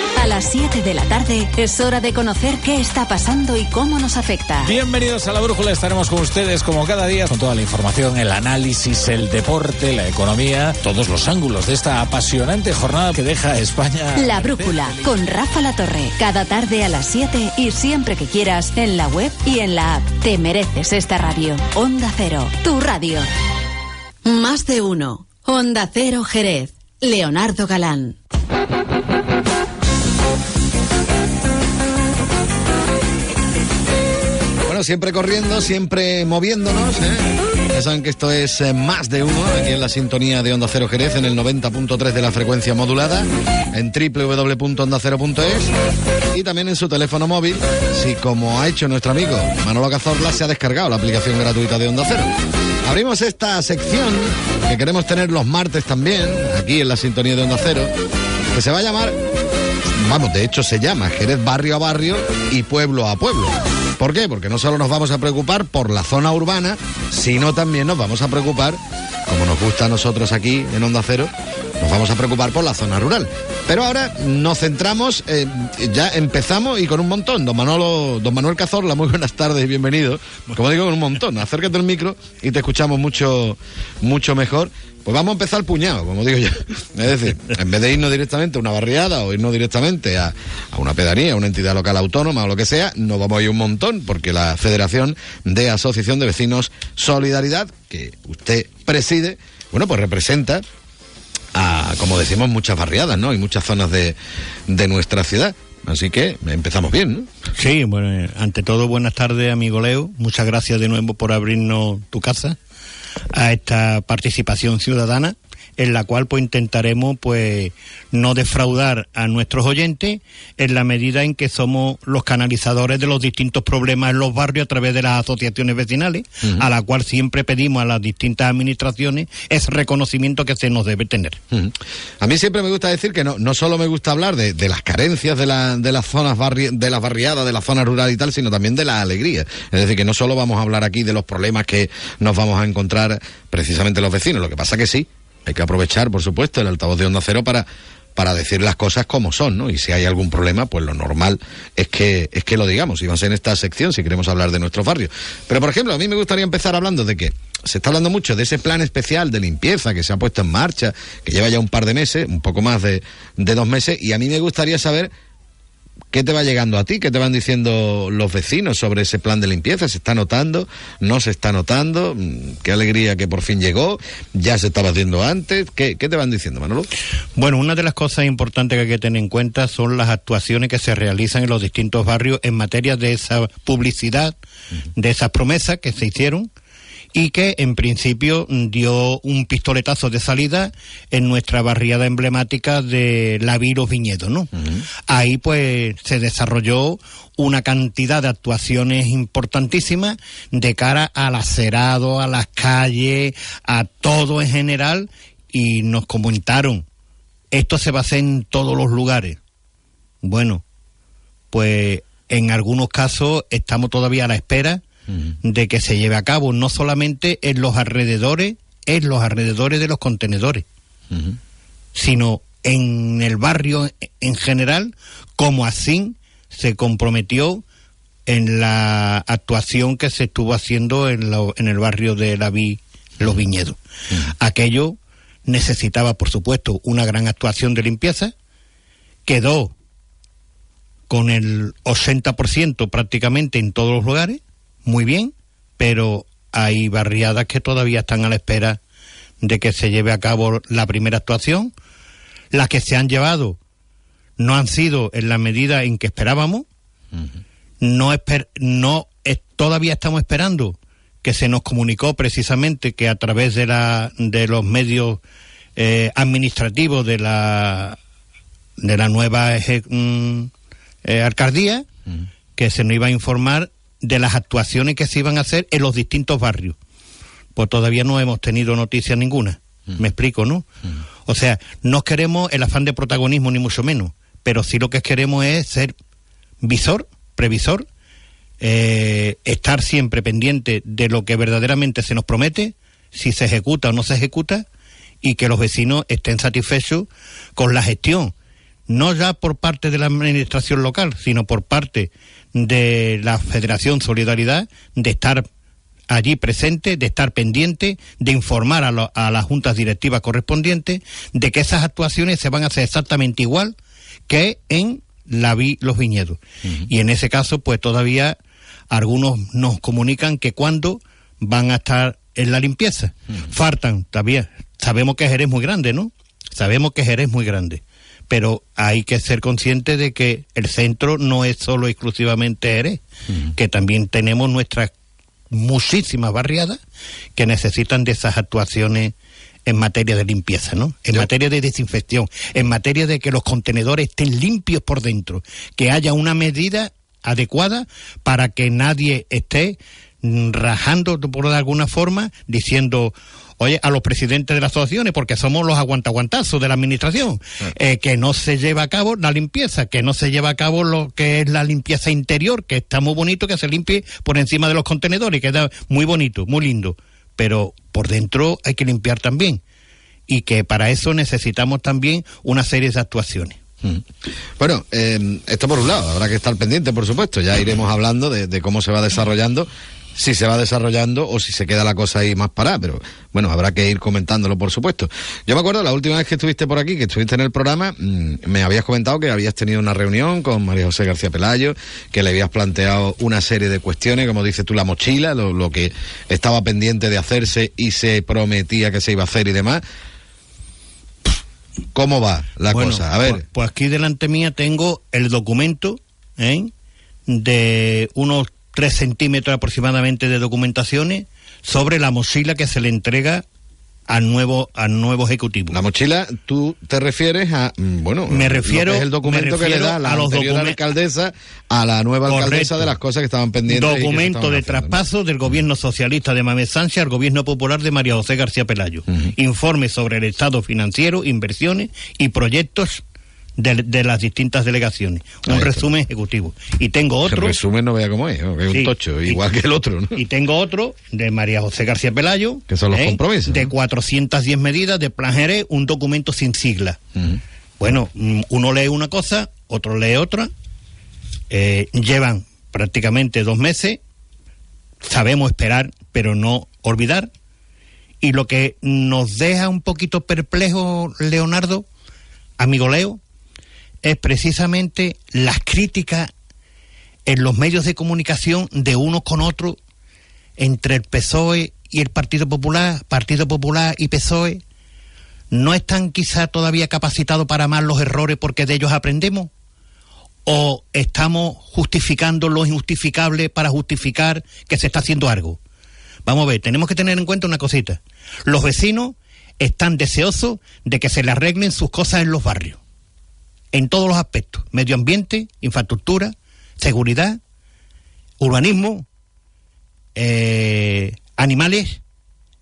A las 7 de la tarde es hora de conocer qué está pasando y cómo nos afecta. Bienvenidos a la Brújula, estaremos con ustedes como cada día con toda la información, el análisis, el deporte, la economía, todos los ángulos de esta apasionante jornada que deja a España. La Brújula con Rafa La Torre. Cada tarde a las 7 y siempre que quieras en la web y en la app. Te mereces esta radio. Onda Cero, tu radio. Más de uno. Onda Cero Jerez. Leonardo Galán. Siempre corriendo, siempre moviéndonos. ¿eh? Ya saben que esto es eh, más de uno aquí en la sintonía de Onda Cero Jerez en el 90.3 de la frecuencia modulada, en www.ondacero.es y también en su teléfono móvil, si como ha hecho nuestro amigo Manolo Cazorla se ha descargado la aplicación gratuita de Onda Cero. Abrimos esta sección que queremos tener los martes también, aquí en la sintonía de Onda Cero, que se va a llamar Vamos, de hecho se llama Jerez barrio a barrio y pueblo a pueblo. ¿Por qué? Porque no solo nos vamos a preocupar por la zona urbana, sino también nos vamos a preocupar, como nos gusta a nosotros aquí en Onda Cero, nos vamos a preocupar por la zona rural. Pero ahora nos centramos, eh, ya empezamos y con un montón. Don Manolo, don Manuel Cazorla, muy buenas tardes y bienvenido. Como digo, con un montón. Acércate al micro y te escuchamos mucho, mucho mejor. Pues vamos a empezar puñado, como digo yo. Es decir, en vez de irnos directamente a una barriada o irnos directamente a, a una pedanía, a una entidad local autónoma o lo que sea, nos vamos a ir un montón, porque la Federación de Asociación de Vecinos Solidaridad, que usted preside, bueno, pues representa a, como decimos, muchas barriadas, ¿no? Y muchas zonas de, de nuestra ciudad. Así que empezamos bien, ¿no? Sí, bueno, eh, ante todo, buenas tardes, amigo Leo. Muchas gracias de nuevo por abrirnos tu casa a esta participación ciudadana en la cual pues intentaremos pues no defraudar a nuestros oyentes en la medida en que somos los canalizadores de los distintos problemas en los barrios a través de las asociaciones vecinales, a la cual siempre pedimos a las distintas administraciones ese reconocimiento que se nos debe tener. A mí siempre me gusta decir que no, no solo me gusta hablar de, de las carencias de, la- de las zonas barri- de las barriadas, de la zona rural y tal, sino también de la alegría. Es decir, que no solo vamos a hablar aquí de los problemas que nos vamos a encontrar precisamente los vecinos. Lo que pasa que sí, hay que aprovechar, por supuesto, el altavoz de Onda Cero para para decir las cosas como son, ¿no? Y si hay algún problema, pues lo normal es que es que lo digamos, y va a en esta sección si queremos hablar de nuestros barrios. Pero por ejemplo, a mí me gustaría empezar hablando de que se está hablando mucho de ese plan especial de limpieza que se ha puesto en marcha, que lleva ya un par de meses, un poco más de, de dos meses, y a mí me gustaría saber qué te va llegando a ti, qué te van diciendo los vecinos sobre ese plan de limpieza, se está notando, no se está notando, Mm, qué alegría que por fin llegó, ya se estaba haciendo antes, qué, qué te van diciendo, Manolo? Bueno, una de las cosas importantes que hay que tener en cuenta son las actuaciones que se realizan en los distintos barrios en materia de esa publicidad, de esas promesas que se hicieron y que en principio dio un pistoletazo de salida en nuestra barriada emblemática de La Vi Los Viñedos, ¿no? Ahí pues se desarrolló una cantidad de actuaciones importantísimas de cara al acerado, a las calles, a todo en general y nos comentaron, esto se va a hacer en todos los lugares. Bueno, pues en algunos casos estamos todavía a la espera de que se lleve a cabo, no solamente en los alrededores, en los alrededores de los contenedores, sino en el barrio en general, como así se comprometió en la actuación que se estuvo haciendo en, en el barrio de la Vi, Los Viñedos. Aquello necesitaba, por supuesto, una gran actuación de limpieza, quedó con el 80% prácticamente en todos los lugares, muy bien, pero hay barriadas que todavía están a la espera de que se lleve a cabo la primera actuación. Las que se han llevado no han sido en la medida en que esperábamos. No, esper- no es- todavía estamos esperando que se nos comunicó precisamente que a través de, la, de los medios eh, administrativos de la, de la nueva eje- mm, eh, alcaldía, que se nos iba a informar de las actuaciones que se iban a hacer en los distintos barrios. Pues todavía no hemos tenido noticia ninguna. Me explico, ¿no? O sea, no queremos el afán de protagonismo ni mucho menos, pero sí lo que queremos es ser visor, previsor, eh, estar siempre pendiente de lo que verdaderamente se nos promete, si se ejecuta o no se ejecuta, y que los vecinos estén satisfechos con la gestión, no ya por parte de la administración local, sino por parte de la Federación Solidaridad, de estar allí presente, de estar pendiente, de informar a, lo- a las juntas directivas correspondientes de que esas actuaciones se van a hacer exactamente igual que en la vi, los viñedos. Y en ese caso, pues todavía algunos nos comunican que cuando van a estar en la limpieza. Faltan todavía. Sabemos que Jerez es muy grande, ¿no? Sabemos que Jerez es muy grande. Pero hay que ser consciente de que el centro no es solo exclusivamente Jerez, que también tenemos nuestras muchísimas barriadas que necesitan de esas actuaciones en materia de limpieza, ¿no? En materia de desinfección, en materia de que los contenedores estén limpios por dentro, que haya una medida adecuada para que nadie esté rajando por de alguna forma diciendo oye a los presidentes de las asociaciones porque somos los aguantaguantazos de la administración eh, que no se lleva a cabo la limpieza que no se lleva a cabo lo que es la limpieza interior que está muy bonito que se limpie por encima de los contenedores queda muy bonito muy lindo. Pero por dentro hay que limpiar también. Y que para eso necesitamos también una serie de actuaciones. Bueno, eh, esto por un lado, habrá que estar pendiente, por supuesto. Ya iremos hablando de, de cómo se va desarrollando, si se va desarrollando o si se queda la cosa ahí más parada. Pero bueno, habrá que ir comentándolo, por supuesto. Yo me acuerdo la última vez que estuviste por aquí, que estuviste en el programa, mm, me habías comentado que habías tenido una reunión con María José García Pelayo, que le habías planteado una serie de cuestiones, como dices tú, la mochila, lo, lo que estaba pendiente de hacerse y se prometía que se iba a hacer y demás. ¿Cómo va la Bueno, cosa? A ver. Pues, pues aquí delante mía tengo el documento ¿eh? de unos tres centímetros aproximadamente de documentaciones sobre la mochila que se le entrega al nuevo al nuevo ejecutivo. La mochila, tú te refieres a, mm, bueno, Me refiero- es el documento me que le da la a los anterior alcaldesa a la nueva alcaldesa de las cosas que estaban pendientes. Documento estaban de haciendo, ¿no? traspaso del gobierno socialista de Mamés Sánchez al gobierno popular de María José García Pelayo. Informe sobre el estado financiero, inversiones y proyectos de, de las distintas delegaciones. Un Ahí está. resumen ejecutivo. Y tengo El otro. resumen no vea cómo es, es un tocho, Y- igual que el otro, ¿no? Y tengo otro de María José García Pelayo. Que son los compromisos, De 410 medidas de Plan Jerez, un documento sin sigla. Bueno, mm, uno lee una cosa, otro lee otra. Eh, llevan prácticamente dos meses. Sabemos esperar, pero no olvidar. Y lo que nos deja un poquito perplejo, Leonardo, amigo Leo, es precisamente las críticas en los medios de comunicación de uno con otro entre el PSOE y el Partido Popular, Partido Popular y PSOE, no están quizá todavía capacitados para amar los errores porque de ellos aprendemos? ¿O estamos justificando lo injustificable para justificar que se está haciendo algo? Vamos a ver, tenemos que tener en cuenta una cosita. Los vecinos están deseosos de que se le arreglen sus cosas en los barrios, en todos los aspectos, medio ambiente, infraestructura, seguridad, urbanismo, eh, animales,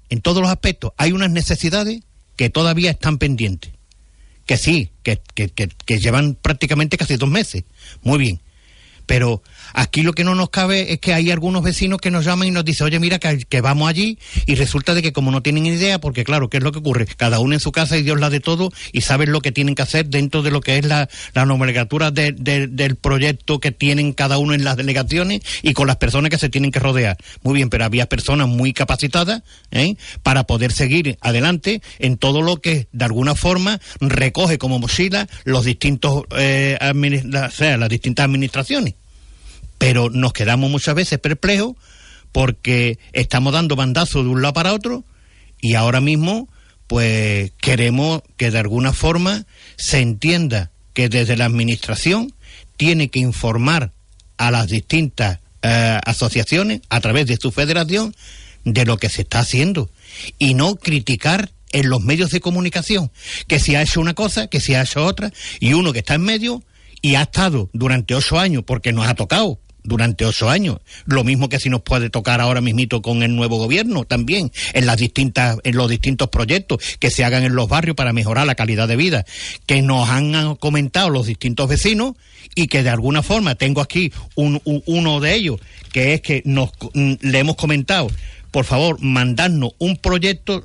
en todos los aspectos. Hay unas necesidades que todavía están pendientes. Que sí, que, que, que- que llevan prácticamente casi dos meses. Muy bien. Pero aquí lo que no nos cabe es que hay algunos vecinos que nos llaman y nos dicen, oye, mira, que, que vamos allí y resulta de que como no tienen idea, porque claro, ¿qué es lo que ocurre? Cada uno en su casa y Dios la de todo y saben lo que tienen que hacer dentro de lo que es la, la nomenclatura de- de- del proyecto que tienen cada uno en las delegaciones y con las personas que se tienen que rodear. Muy bien, pero había personas muy capacitadas ¿eh? para poder seguir adelante en todo lo que de alguna forma recoge como mochila los distintos, eh, o sea, las distintas administraciones pero nos quedamos muchas veces perplejos porque estamos dando bandazos de un lado para otro y ahora mismo pues queremos que de alguna forma se entienda que desde la administración tiene que informar a las distintas eh, asociaciones a través de su federación de lo que se está haciendo y no criticar en los medios de comunicación que si ha hecho una cosa, que si ha hecho otra y uno que está en medio y ha estado durante ocho años porque nos ha tocado durante ocho años. Lo mismo que si nos puede tocar ahora mismito con el nuevo gobierno también, en las distintas, en los distintos proyectos que se hagan en los barrios para mejorar la calidad de vida, que nos han comentado los distintos vecinos y que de alguna forma tengo aquí un- un- uno de ellos, que es que nos mm, le hemos comentado, por favor, mandarnos un proyecto,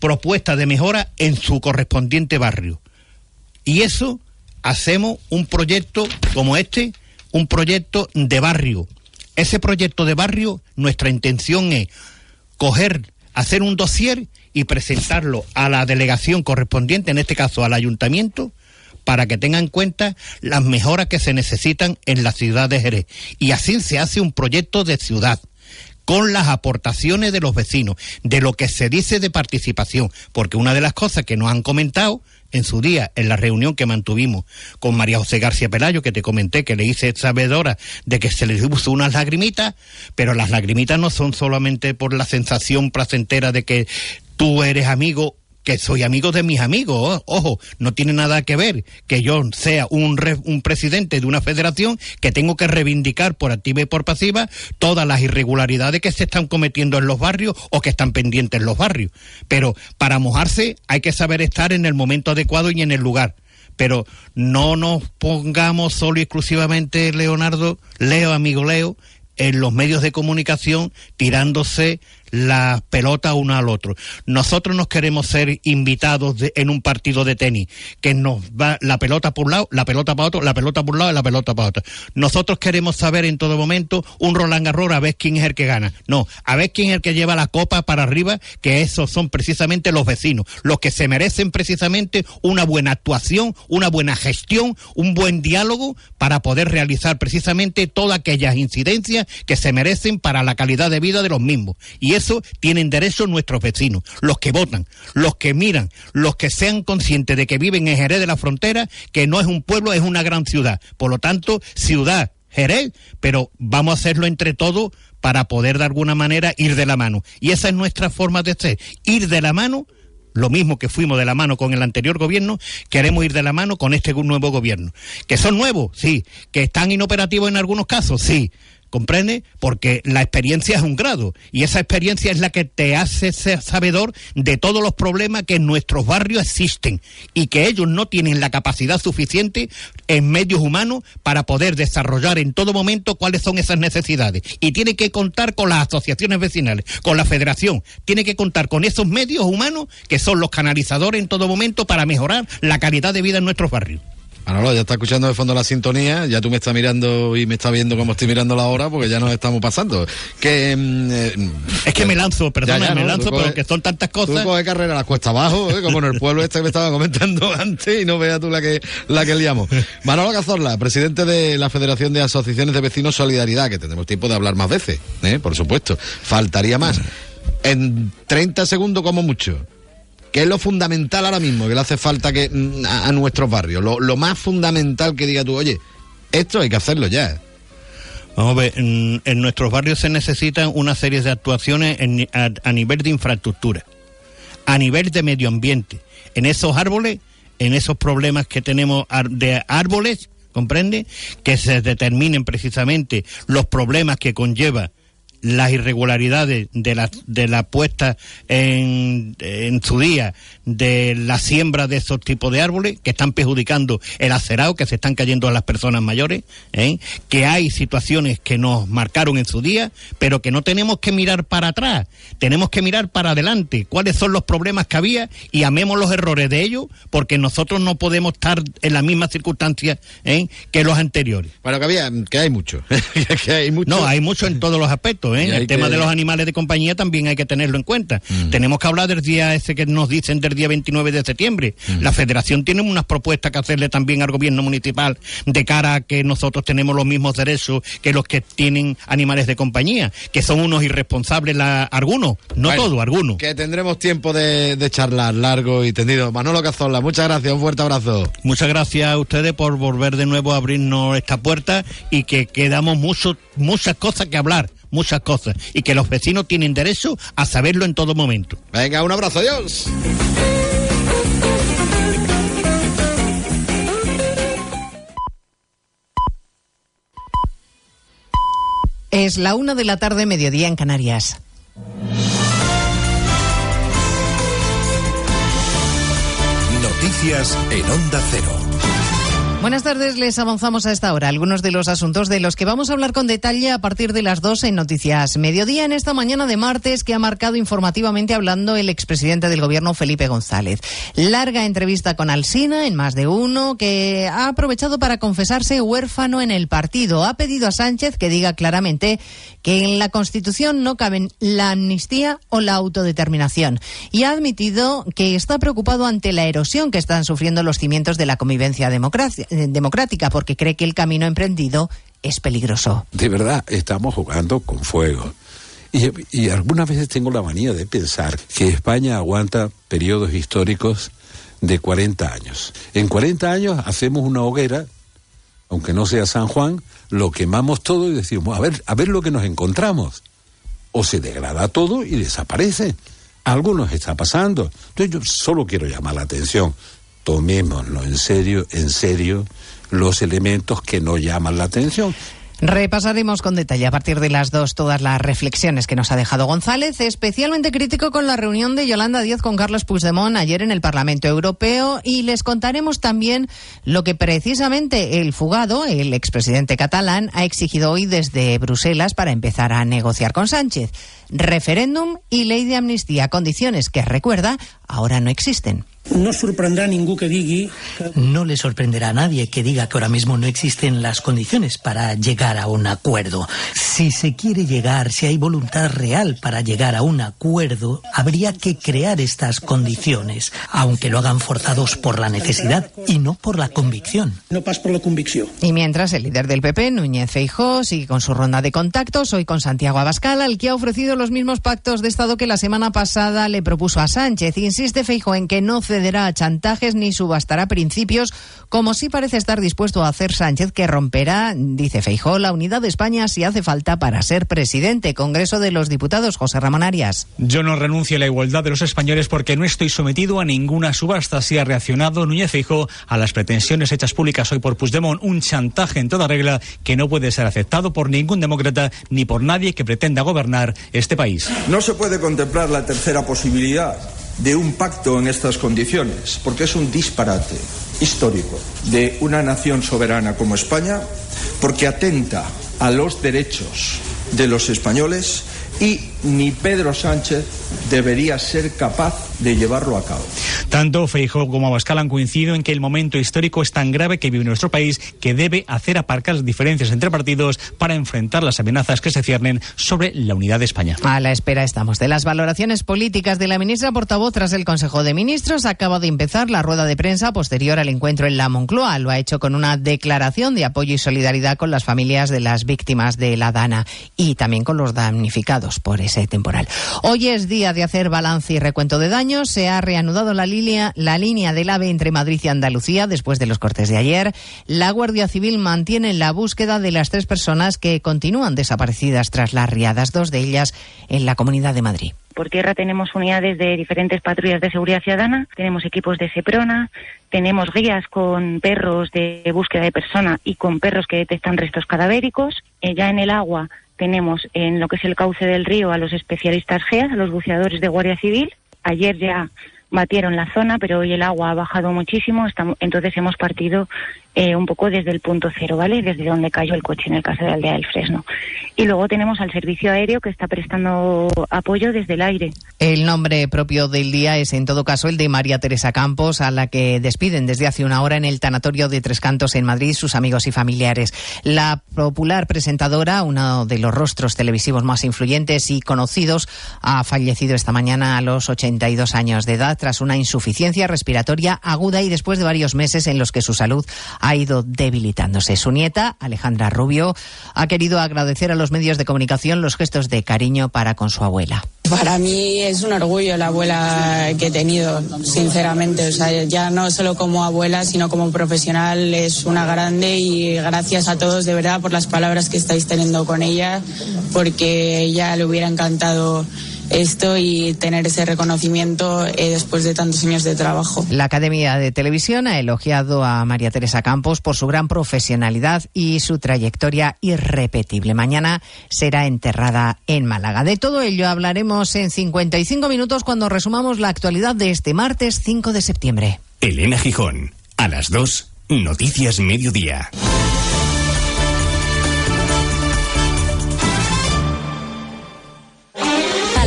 propuesta de mejora en su correspondiente barrio. Y eso hacemos un proyecto como este, un proyecto de barrio. Ese proyecto de barrio, nuestra intención es coger, hacer un dossier y presentarlo a la delegación correspondiente, en este caso al ayuntamiento, para que tengan en cuenta las mejoras que se necesitan en la ciudad de Jerez. Y así se hace un proyecto de ciudad con las aportaciones de los vecinos, de lo que se dice de participación, porque una de las cosas que nos han comentado en su día, en la reunión que mantuvimos con María José García Pelayo, que te comenté que le hice sabedora de que se le puso unas lagrimitas, pero las lagrimitas no son solamente por la sensación placentera de que tú eres amigo que soy amigo de mis amigos, ojo, no tiene nada que ver que yo sea un, re- un presidente de una federación que tengo que reivindicar por activa y por pasiva todas las irregularidades que se están cometiendo en los barrios o que están pendientes en los barrios. Pero para mojarse hay que saber estar en el momento adecuado y en el lugar. Pero no nos pongamos solo y exclusivamente, Leonardo, Leo, amigo Leo, en los medios de comunicación tirándose las pelotas uno al otro. Nosotros nos queremos ser invitados de- en un partido de tenis, que nos va la pelota por un lado, la pelota para otro, la pelota por un lado y la pelota para otro. Nosotros queremos saber en todo momento un Roland Garros a ver quién es el que gana. No, a ver quién es el que lleva la copa para arriba, que esos son precisamente los vecinos, los que se merecen precisamente una buena actuación, una buena gestión, un buen diálogo para poder realizar precisamente todas aquellas incidencias que se merecen para la calidad de vida de los mismos. Y eso tienen derecho nuestros vecinos, los que votan, los que miran, los que sean conscientes de que viven en Jerez de la Frontera, que no es un pueblo, es una gran ciudad. Por lo tanto, ciudad, Jerez, pero vamos a hacerlo entre todos para poder de alguna manera ir de la mano. Y esa es nuestra forma de ser, ir de la mano lo mismo que fuimos de la mano con el anterior gobierno, queremos ir de la mano con este nuevo gobierno. Que son nuevos, sí. Que están inoperativos en algunos casos, sí. ¿Comprende? Porque la experiencia es un grado y esa experiencia es la que te hace ser sabedor de todos los problemas que en nuestros barrios existen y que ellos no tienen la capacidad suficiente en medios humanos para poder desarrollar en todo momento cuáles son esas necesidades. Y tiene que contar con las asociaciones vecinales, con la federación, tiene que contar con esos medios humanos que son los canalizadores en todo momento para mejorar la calidad de vida en nuestros barrios. Manolo, ya está escuchando de fondo la sintonía, ya tú me estás mirando y me estás viendo cómo estoy mirando la hora, porque ya nos estamos pasando. Que mm, eh, Es que me lanzo, ya, me ¿no? lanzo, Tú pero que son tantas Tú cosas. coges carrera las cuesta abajo, ¿eh? como en el pueblo este que me estaba comentando antes, y no veas tú la que, la que liamos. Manolo Cazorla, presidente de la Federación de Asociaciones de Vecinos Solidaridad, que tendremos tiempo de hablar más veces, ¿eh? por supuesto. Faltaría más. En 30 segundos como mucho. ¿Qué es lo fundamental ahora mismo que le hace falta que mm, a, nuestros barrios? Lo, lo más fundamental que diga tú, oye, esto hay que hacerlo ya. Vamos a ver, en, nuestros barrios se necesitan una serie de actuaciones a, nivel de infraestructura, a nivel de medio ambiente. En esos árboles, en esos problemas que tenemos de árboles, ¿comprende? Que se determinen precisamente los problemas que conlleva las irregularidades de la, de la puesta en, en su día de la siembra de esos tipos de árboles que están perjudicando el acerado, que se están cayendo a las personas mayores, ¿eh? que hay situaciones que nos marcaron en su día, pero que no tenemos que mirar para atrás, tenemos que mirar para adelante, cuáles son los problemas que había y amemos los errores de ellos, porque nosotros no podemos estar en las mismas circunstancias ¿eh? que los anteriores. Bueno, que había, que hay mucho. que hay mucho. No, hay mucho en todos los aspectos. ¿Eh? El tema que- de los animales de compañía también hay que tenerlo en cuenta. Mm. Tenemos que hablar del día ese que nos dicen del día 29 de septiembre. Mm. La federación tiene unas propuestas que hacerle también al gobierno municipal de cara a que nosotros tenemos los mismos derechos que los que tienen animales de compañía, que son unos irresponsables la- algunos, no Bueno, todos, algunos. Que tendremos tiempo de, de charlar largo y tendido. Manolo Cazorla, muchas gracias, un fuerte abrazo. Muchas gracias a ustedes por volver de nuevo a abrirnos esta puerta y que quedamos mucho, muchas cosas que hablar, muchas cosas. Y que los vecinos tienen derecho a saberlo en todo momento. Venga, un abrazo, adiós. Es la una de la tarde, mediodía en Canarias. Noticias en Onda Cero. Buenas tardes, les avanzamos a esta hora algunos de los asuntos de los que vamos a hablar con detalle a partir de las 2 en Noticias Mediodía en esta mañana de martes que ha marcado informativamente hablando el expresidente del gobierno Felipe González. Larga entrevista con Alsina en más de uno que ha aprovechado para confesarse huérfano en el partido. Ha pedido a Sánchez que diga claramente que en la Constitución no caben la amnistía o la autodeterminación y ha admitido que está preocupado ante la erosión que están sufriendo los cimientos de la convivencia eh, democrática porque cree que el camino emprendido es peligroso. De verdad, estamos jugando con fuego. Y, algunas veces tengo la manía de pensar que España aguanta periodos históricos de 40 años. En 40 años hacemos una hoguera, aunque no sea San Juan, lo quemamos todo y decimos, a ver, a ver lo que nos encontramos. O se degrada todo y desaparece. Algo nos está pasando. Entonces yo solo quiero llamar la atención. Tomémoslo en serio, en serio, los elementos que no llaman la atención. Repasaremos con detalle a partir de las dos todas las reflexiones que nos ha dejado González, especialmente crítico con la reunión de Yolanda Díaz con Carlos Puigdemont ayer en el Parlamento Europeo y les contaremos también lo que precisamente el fugado, el expresidente catalán, ha exigido hoy desde Bruselas para empezar a negociar con Sánchez. Referéndum y ley de amnistía, condiciones que, recuerda, ahora no existen. No sorprendrà ningú que digui. No le sorprenderá a nadie que diga que ahora mismo no existen las condiciones para llegar a un acuerdo. Si se quiere llegar, si hay voluntad real para llegar a un acuerdo, habría que crear estas condiciones, aunque lo hagan forzados por la necesidad y no por la convicción. No pas per la convicció. Y mientras el líder del PP, Núñez Feijó, sigue con su ronda de contactos, hoy con Santiago Abascal, al que ha ofrecido los mismos pactos de Estado que la semana pasada le propuso a Sánchez. Insiste Feijó en que no cederá a chantajes ni subastará principios, como sí parece estar dispuesto a hacer Sánchez, que romperá, dice Feijó, la unidad de España si hace falta para ser presidente. Congreso de los Diputados, José Ramón Arias. Yo no renuncio a la igualdad de los españoles porque no estoy sometido a ninguna subasta. Así ha reaccionado Núñez Feijóo a las pretensiones hechas públicas hoy por Puigdemont, un chantaje en toda regla que no puede ser aceptado por ningún demócrata ni por nadie que pretenda gobernar este país. No se puede contemplar la tercera posibilidad de un pacto en estas condiciones, porque es un disparate histórico de una nación soberana como España, porque atenta a los derechos de los españoles y ni Pedro Sánchez debería ser capaz de llevarlo a cabo. Tanto Feijóo como Abascal han coincidido en que el momento histórico es tan grave que vive nuestro país que debe hacer aparcar las diferencias entre partidos para enfrentar las amenazas que se ciernen sobre la unidad de España. A la espera estamos de las valoraciones políticas de la ministra portavoz tras el Consejo de Ministros. Acaba de empezar la rueda de prensa posterior al encuentro en la Moncloa. Lo ha hecho con una declaración de apoyo y solidaridad con las familias de las víctimas de la Dana y también con los damnificados por ese temporal. Hoy es día de hacer balance y recuento de daños. Se ha reanudado la línea, la línea del AVE entre Madrid y Andalucía después de los cortes de ayer. La Guardia Civil mantiene la búsqueda de las tres personas que continúan desaparecidas tras las riadas, dos de ellas en la Comunidad de Madrid. Por tierra tenemos unidades de diferentes patrullas de seguridad ciudadana, tenemos equipos de SEPRONA, tenemos guías con perros de búsqueda de persona y con perros que detectan restos cadavéricos. Eh, ya en el agua tenemos en lo que es el cauce del río a los especialistas GEAS, a los buceadores de Guardia Civil. Ayer ya batieron la zona, pero hoy el agua ha bajado muchísimo, estamos, entonces hemos partido eh, un poco desde el punto cero, ¿vale? Desde donde cayó el coche en el caso de Aldea del Fresno. Y luego tenemos al servicio aéreo que está prestando apoyo desde el aire. El nombre propio del día es en todo caso el de María Teresa Campos, a la que despiden desde hace una hora en el tanatorio de Tres Cantos en Madrid sus amigos y familiares. La popular presentadora, uno de los rostros televisivos más influyentes y conocidos, ha fallecido esta mañana a los 82 años de edad tras una insuficiencia respiratoria aguda y después de varios meses en los que su salud ha ido debilitándose. Su nieta, Alejandra Rubio, ha querido agradecer a los medios de comunicación los gestos de cariño para con su abuela. Para mí es un orgullo la abuela que he tenido, sinceramente. O sea, ya no solo como abuela, sino como profesional, es una grande y gracias a todos de verdad por las palabras que estáis teniendo con ella, porque ella le hubiera encantado esto y tener ese reconocimiento eh, después de tantos años de trabajo. La Academia de Televisión ha elogiado a María Teresa Campos por su gran profesionalidad y su trayectoria irrepetible. Mañana será enterrada en Málaga. De todo ello hablaremos en 55 minutos cuando resumamos la actualidad de este martes 5 de septiembre. Elena Gijón, a las 2, Noticias Mediodía.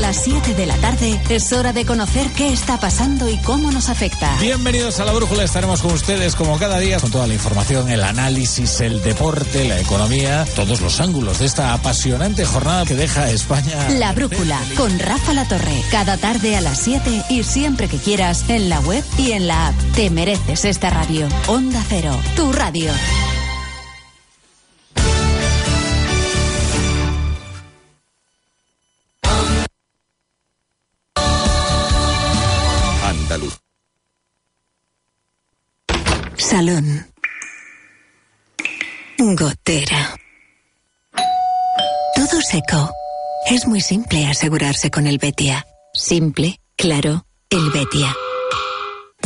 Las 7 de la tarde es hora de conocer qué está pasando y cómo nos afecta. Bienvenidos a la Brújula, estaremos con ustedes como cada día con toda la información, el análisis, el deporte, la economía, todos los ángulos de esta apasionante jornada que deja a España. La Brújula con Rafa La Torre, cada tarde a las 7 y siempre que quieras en la web y en la app. Te mereces esta radio. Onda Cero, tu radio. Salón. Gotera. Todo seco. Es muy simple asegurarse con el Betia. Simple, claro, el Betia.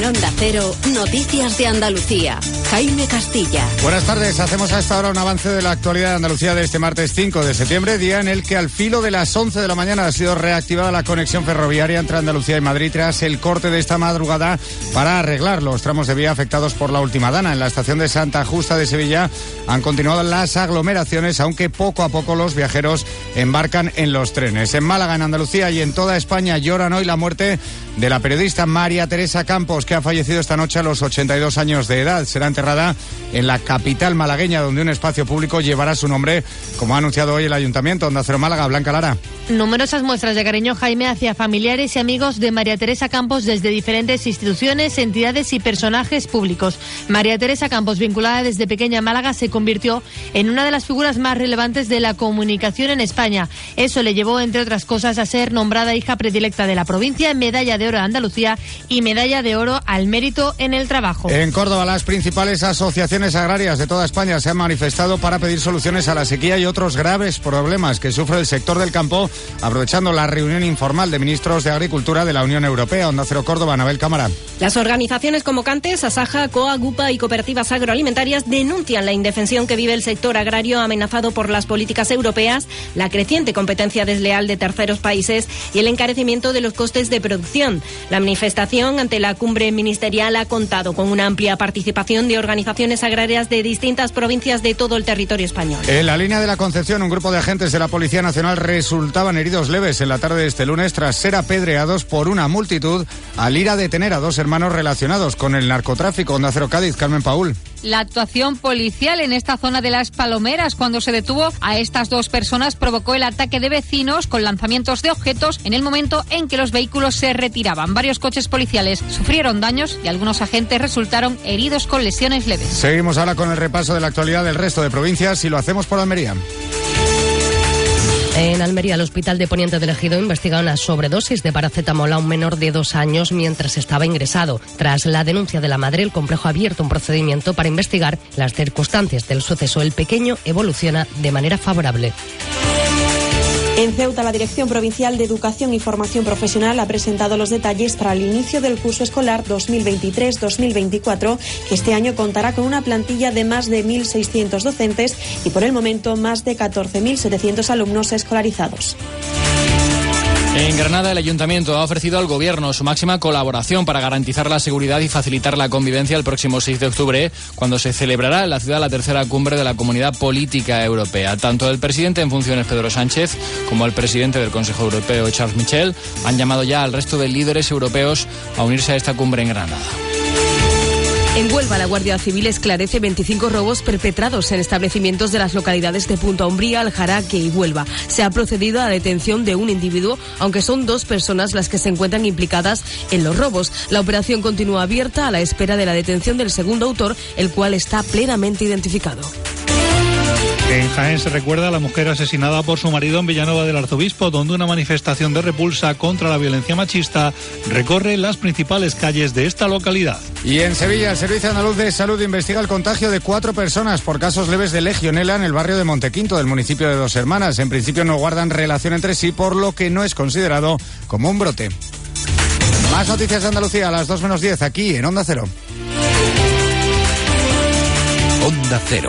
En Onda Cero, Noticias de Andalucía. Jaime Castilla. Buenas tardes. Hacemos hasta ahora un avance de la actualidad de Andalucía de este martes 5 de septiembre, día en el que al filo de las 11 de la mañana ha sido reactivada la conexión ferroviaria entre Andalucía y Madrid tras el corte de esta madrugada para arreglar los tramos de vía afectados por la última dana. En la estación de Santa Justa de Sevilla han continuado las aglomeraciones, aunque poco a poco los viajeros embarcan en los trenes. En Málaga, en Andalucía y en toda España lloran hoy la muerte de la periodista María Teresa Campos, que ha fallecido esta noche a los 82 años de edad. Será en la capital malagueña, donde un espacio público llevará su nombre, como ha anunciado hoy el Ayuntamiento. Onda Cero Málaga, Blanca Lara. Numerosas muestras de cariño, Jaime, hacia familiares y amigos de María Teresa Campos desde diferentes instituciones, entidades y personajes públicos. María Teresa Campos, vinculada desde pequeña a Málaga, se convirtió en una de las figuras más relevantes de la comunicación en España. Eso le llevó, entre otras cosas, a ser nombrada hija predilecta de la provincia, medalla de oro de Andalucía y medalla de oro al mérito en el trabajo. En Córdoba, las principales asociaciones agrarias de toda España se han manifestado para pedir soluciones a la sequía y otros graves problemas que sufre el sector del campo, aprovechando la reunión informal de ministros de Agricultura de la Unión Europea. Onda Cero Córdoba, Anabel Cámara. Las organizaciones convocantes, Asaja, COA, GUPA y cooperativas agroalimentarias denuncian la indefensión que vive el sector agrario amenazado por las políticas europeas, la creciente competencia desleal de terceros países y el encarecimiento de los costes de producción. La manifestación ante la cumbre ministerial ha contado con una amplia participación de organizaciones agrarias de distintas provincias de todo el territorio español. En la línea de la Concepción, un grupo de agentes de la Policía Nacional resultaban heridos leves en la tarde de este lunes tras ser apedreados por una multitud al ir a detener a dos hermanos relacionados con el narcotráfico. Onda Cero Cádiz, Carmen Paul. La actuación policial en esta zona de las Palomeras, cuando se detuvo a estas dos personas, provocó el ataque de vecinos con lanzamientos de objetos en el momento en que los vehículos se retiraban. Varios coches policiales sufrieron daños y algunos agentes resultaron heridos con lesiones leves. Seguimos ahora con el repaso de la actualidad del resto de provincias y lo hacemos por Almería. En Almería, el Hospital de Poniente del Ejido investiga una sobredosis de paracetamol a un menor de dos años mientras estaba ingresado. Tras la denuncia de la madre, el complejo ha abierto un procedimiento para investigar las circunstancias del suceso. El pequeño evoluciona de manera favorable. En Ceuta, la Dirección Provincial de Educación y Formación Profesional ha presentado los detalles para el inicio del curso escolar 2023-2024, que este año contará con una plantilla de más de 1.600 docentes y por el momento más de 14.700 alumnos escolarizados. En Granada, el ayuntamiento ha ofrecido al gobierno su máxima colaboración para garantizar la seguridad y facilitar la convivencia el próximo 6 de octubre, cuando se celebrará en la ciudad la tercera cumbre de la Comunidad Política Europea. Tanto el presidente en funciones, Pedro Sánchez, como el presidente del Consejo Europeo, Charles Michel, han llamado ya al resto de líderes europeos a unirse a esta cumbre en Granada. En Huelva, la Guardia Civil esclarece 25 robos perpetrados en establecimientos de las localidades de Punta Umbría, Aljaraque y Huelva. Se ha procedido a la detención de un individuo, aunque son dos personas las que se encuentran implicadas en los robos. La operación continúa abierta a la espera de la detención del segundo autor, el cual está plenamente identificado. En Jaén se recuerda a la mujer asesinada por su marido en Villanova del Arzobispo, donde una manifestación de repulsa contra la violencia machista recorre las principales calles de esta localidad. Y en Sevilla, el Servicio Andaluz de Salud investiga el contagio de cuatro personas por casos leves de legionela en el barrio de Montequinto, del municipio de Dos Hermanas. En principio no guardan relación entre sí, por lo que no es considerado como un brote. Más noticias de Andalucía a las 2 menos 10, aquí en Onda Cero. Onda Cero.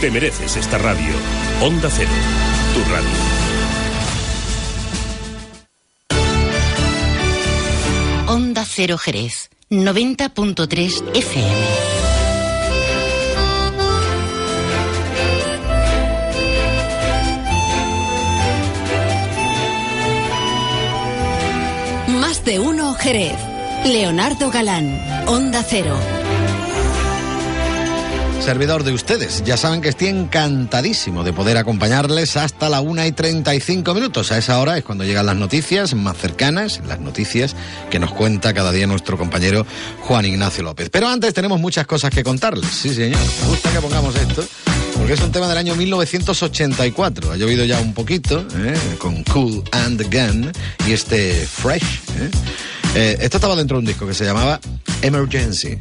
Te mereces esta radio. Onda Cero, tu radio. Onda Cero Jerez, 90.3 FM. Más de uno Jerez. Leonardo Galán, Onda Cero. Servidor de ustedes. Ya saben que estoy encantadísimo de poder acompañarles hasta la 1 y 35 minutos. A esa hora es cuando llegan las noticias más cercanas, las noticias que nos cuenta cada día nuestro compañero Juan Ignacio López. Pero antes tenemos muchas cosas que contarles. Sí, señor. Me gusta que pongamos esto. Porque es un tema del año 1984. Ha llovido ya un poquito, ¿eh? con Cool and Gun y este Fresh. ¿eh? Eh, esto estaba dentro de un disco que se llamaba Emergency. ¿eh?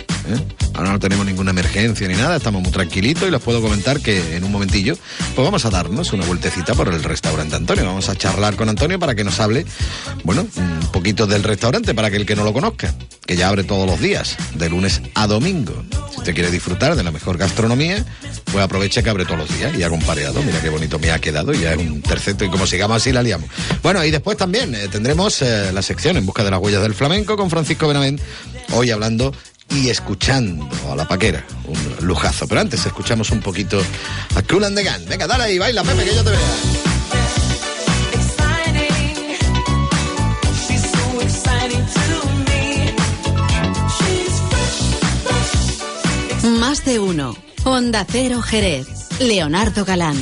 Ahora no tenemos ninguna emergencia ni nada, estamos muy tranquilitos y les puedo comentar que en un momentillo pues vamos a darnos una vueltecita por el restaurante Antonio. Vamos a charlar con Antonio para que nos hable, bueno, un poquito del restaurante para que el que no lo conozca, que ya abre todos los días, de lunes a domingo. Si usted quiere disfrutar de la mejor gastronomía, pues aproveche que abre todos los días y haga un pareado. Mira qué bonito me ha quedado, ya es un terceto y como sigamos así la liamos. Bueno, y después también eh, tendremos eh, la sección en busca de las huellas del flamenco con Francisco Benavent, hoy hablando y escuchando a la paquera, un lujazo. Pero antes escuchamos un poquito a Cool and the Gun. Venga, dale ahí, baila, Pepe, que yo te vea. Más de uno. Onda Cero Jerez. Leonardo Galán.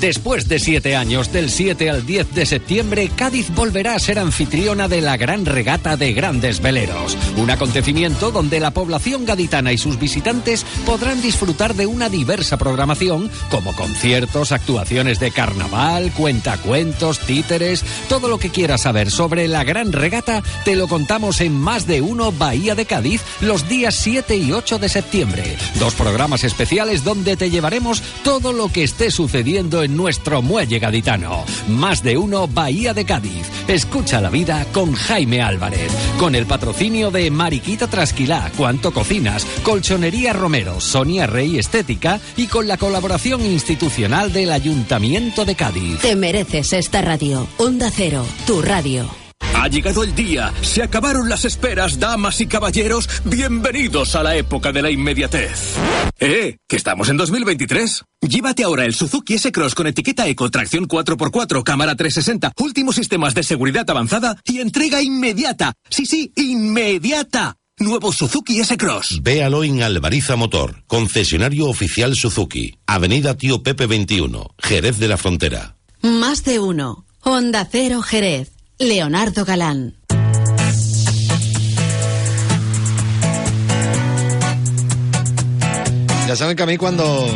Después de siete años, del 7 al 10 de septiembre, Cádiz volverá a ser anfitriona de la Gran Regata de Grandes Veleros. Un acontecimiento donde la población gaditana y sus visitantes podrán disfrutar de una diversa programación, como conciertos, actuaciones de carnaval, cuentacuentos, títeres. Todo lo que quieras saber sobre la Gran Regata te lo contamos en Más de Uno Bahía de Cádiz los días 7 y 8 de septiembre. Dos programas especiales donde te llevaremos todo lo que esté sucediendo en nuestro muelle gaditano. Más de uno Bahía de Cádiz. Escucha la vida con Jaime Álvarez. Con el patrocinio de Mariquita Trasquilá, Cuanto Cocinas, Colchonería Romero, Sonia Rey Estética y con la colaboración institucional del Ayuntamiento de Cádiz. Te mereces esta radio. Onda Cero, tu radio. Ha llegado el día, se acabaron las esperas, damas y caballeros, bienvenidos a la época de la inmediatez. ¡Eh! ¿Que estamos en 2023? Llévate ahora el Suzuki S-Cross con etiqueta Eco, tracción 4x4, cámara 360, últimos sistemas de seguridad avanzada y entrega inmediata. Sí, sí, inmediata. Nuevo Suzuki S-Cross. Véalo en Alvariza Motor, concesionario oficial Suzuki, Avenida Tío Pepe 21, Jerez de la Frontera. Más de uno. Honda Cero Jerez. Leonardo Galán. Ya saben que a mí cuando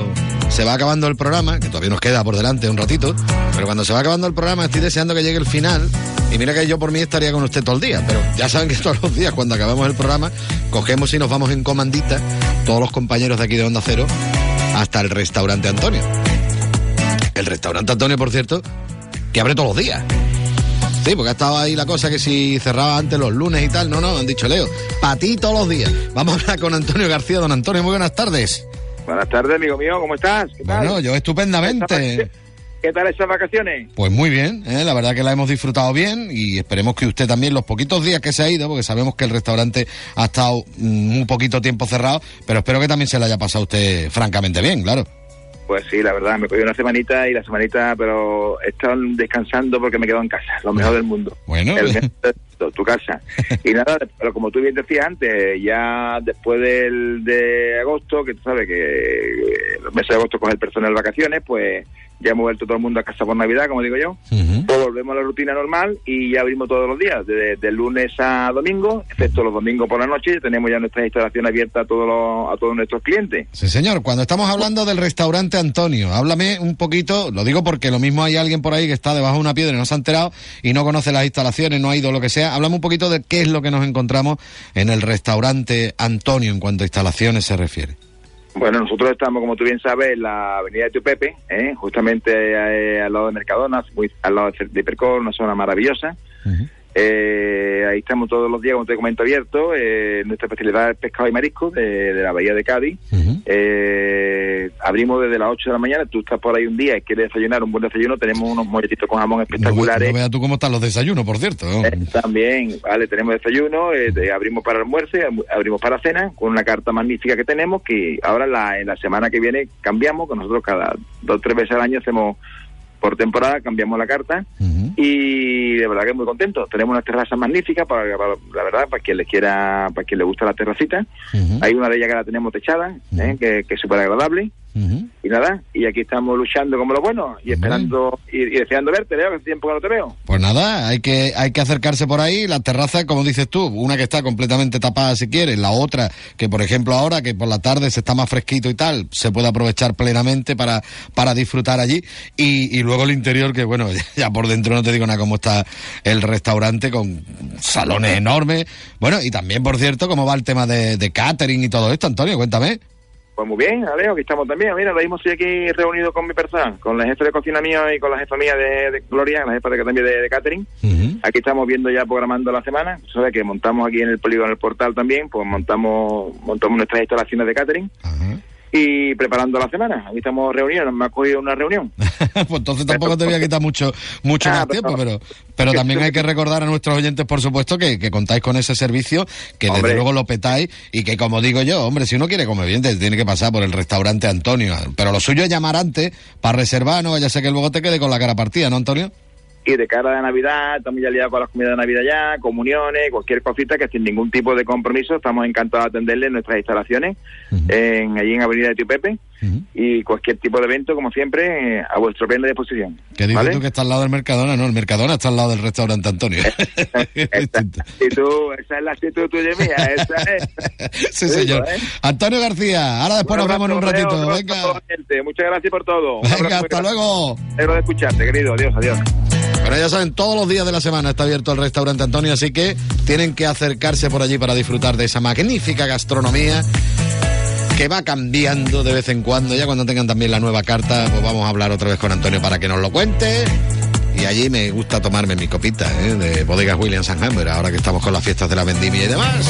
se va acabando el programa, que todavía nos queda por delante un ratito, pero cuando se va acabando el programa estoy deseando que llegue el final. Y mira que yo por mí estaría con usted todo el día, pero ya saben que todos los días cuando acabamos el programa, cogemos y nos vamos en comandita, todos los compañeros de aquí de Onda Cero, hasta el restaurante Antonio. El restaurante Antonio, por cierto, que abre todos los días. Sí, porque ha estado ahí la cosa que si cerraba antes los lunes y tal. No, no, han dicho Leo. Para ti todos los días. Vamos a hablar con Antonio García. Don Antonio, muy buenas tardes. Buenas tardes, amigo mío, ¿cómo estás? ¿Qué tal? Bueno, yo estupendamente. ¿Qué tal esas vacaciones? Pues muy bien, ¿eh? la verdad que la hemos disfrutado bien y esperemos que usted también los poquitos días que se ha ido, porque sabemos que el restaurante ha estado mm, un poquito tiempo cerrado, pero espero que también se le haya pasado a usted francamente bien, claro. Pues sí, la verdad, me cogí una semanita y la semanita, pero estado descansando porque me he quedado en casa, lo mejor del mundo. Bueno. El mejor todo, tu casa. Y nada, pero como tú bien decías antes, ya después del de agosto, que tú sabes que los meses de agosto coge el personal vacaciones, pues ya hemos vuelto todo el mundo a casa por Navidad, como digo yo. Pues volvemos a la rutina normal y ya abrimos todos los días, de, de lunes a domingo, excepto los domingos por la noche, tenemos ya nuestra instalación abierta a todos, los, a todos nuestros clientes. Sí, señor. Cuando estamos hablando del restaurante Antonio, háblame un poquito, lo digo porque lo mismo hay alguien por ahí que está debajo de una piedra y no se ha enterado y no conoce las instalaciones, no ha ido lo que sea. Háblame un poquito de qué es lo que nos encontramos en el restaurante Antonio en cuanto a instalaciones se refiere. Bueno, nosotros estamos, como tú bien sabes, en la avenida de Tupepe, ¿eh? justamente eh, al lado de Mercadona, muy al lado de Hipercor, una zona maravillosa. Eh, ahí estamos todos los días, como te comento, abiertos. Eh, nuestra especialidad es pescado y marisco de, de la bahía de Cádiz. Eh, abrimos desde las 8 de la mañana. Tú estás por ahí un día y quieres desayunar un buen desayuno. Tenemos unos molletitos con jamón espectaculares. No, veas tú cómo están los desayunos, por cierto. Eh, también, vale, tenemos desayuno, eh, abrimos para almuerzo, ab- abrimos para cena, con una carta magnífica que tenemos, que ahora la, en la semana que viene cambiamos, que nosotros cada dos o tres veces al año hacemos por temporada, cambiamos la carta, y de verdad que muy contentos. Tenemos unas terrazas magníficas, para, para- la verdad, para quien le quiera, para quien le gusta la terracita. Hay una de ellas que la tenemos techada, ¿eh? que, que es súper agradable. Y nada, y aquí estamos luchando como los buenos y esperando y, y deseando verte, Leo, que hace tiempo que no te veo. Pues nada, hay que, hay que acercarse por ahí. La terraza, como dices tú, una que está completamente tapada si quieres, la otra que, por ejemplo, ahora que por la tarde se está más fresquito y tal, se puede aprovechar plenamente para, para disfrutar allí. Y, y luego el interior, que bueno, ya por dentro no te digo nada cómo está el restaurante con salones enormes. Bueno, y también, por cierto, cómo va el tema de, de catering y todo esto, Antonio, cuéntame. Pues muy bien, Alejo, aquí estamos también. Mira, ahora mismo estoy aquí reunido con mi persona, con la jefe de cocina mío y con la jefa mía de, de Gloria, la jefa de, también de, de catering. Aquí estamos viendo ya programando la semana. Sabes que montamos aquí en el polígono, en el portal también, pues montamos montamos nuestras instalaciones de catering. Y preparando la semana. Aquí estamos reunidos, me ha cogido una reunión. pues entonces tampoco te voy a quitar mucho, mucho más tiempo, pero, pero también hay que recordar a nuestros oyentes, por supuesto, que, que contáis con ese servicio, que desde luego lo petáis y que, como digo yo, hombre, si uno quiere comer bien, te tiene que pasar por el restaurante Antonio. Pero lo suyo es llamar antes para reservar, no vaya a ser que luego te quede con la cara partida, ¿no, Antonio? Y de cara a Navidad, estamos ya liados con las comidas de Navidad ya, comuniones, cualquier cosita que sin ningún tipo de compromiso estamos encantados de atenderle en nuestras instalaciones, en, allí en Avenida de Tío Pepe, y cualquier tipo de evento, como siempre, eh, a vuestro plena disposición. Que dices ¿vale? tú que está al lado del Mercadona, no, el Mercadona está al lado del restaurante Antonio. Y tú, esa es la actitud tuya y mía, esa es. sí, señor. ¿eh? Antonio García, ahora después nos vemos en un ratito. Venga. Muchas gracias por todo. Venga, hasta luego. Espero de escucharte, querido. Adiós, adiós. Bueno, ya saben, todos los días de la semana está abierto el restaurante Antonio, así que tienen que acercarse por allí para disfrutar de esa magnífica gastronomía que va cambiando de vez en cuando. Ya cuando tengan también la nueva carta, pues vamos a hablar otra vez con Antonio para que nos lo cuente. Y allí me gusta tomarme mi copita ¿eh? de bodegas Williams Hammer, ahora que estamos con las fiestas de la vendimia y demás.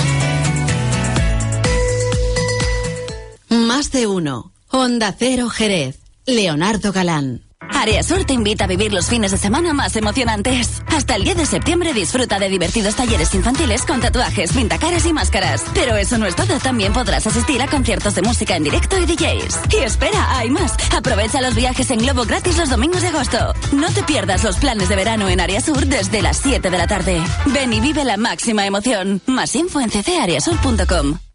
Más de uno. Honda Cero Jerez. Leonardo Galán. Área Sur te invita a vivir los fines de semana más emocionantes. Hasta el 10 de septiembre disfruta de divertidos talleres infantiles con tatuajes, pintacaras y máscaras. Pero eso no es todo, también podrás asistir a conciertos de música en directo y DJs. Y espera, hay más. Aprovecha los viajes en globo gratis los domingos de agosto. No te pierdas los planes de verano en Área Sur desde las 7 de la tarde. Ven y vive la máxima emoción. Más info en ccareasur.com.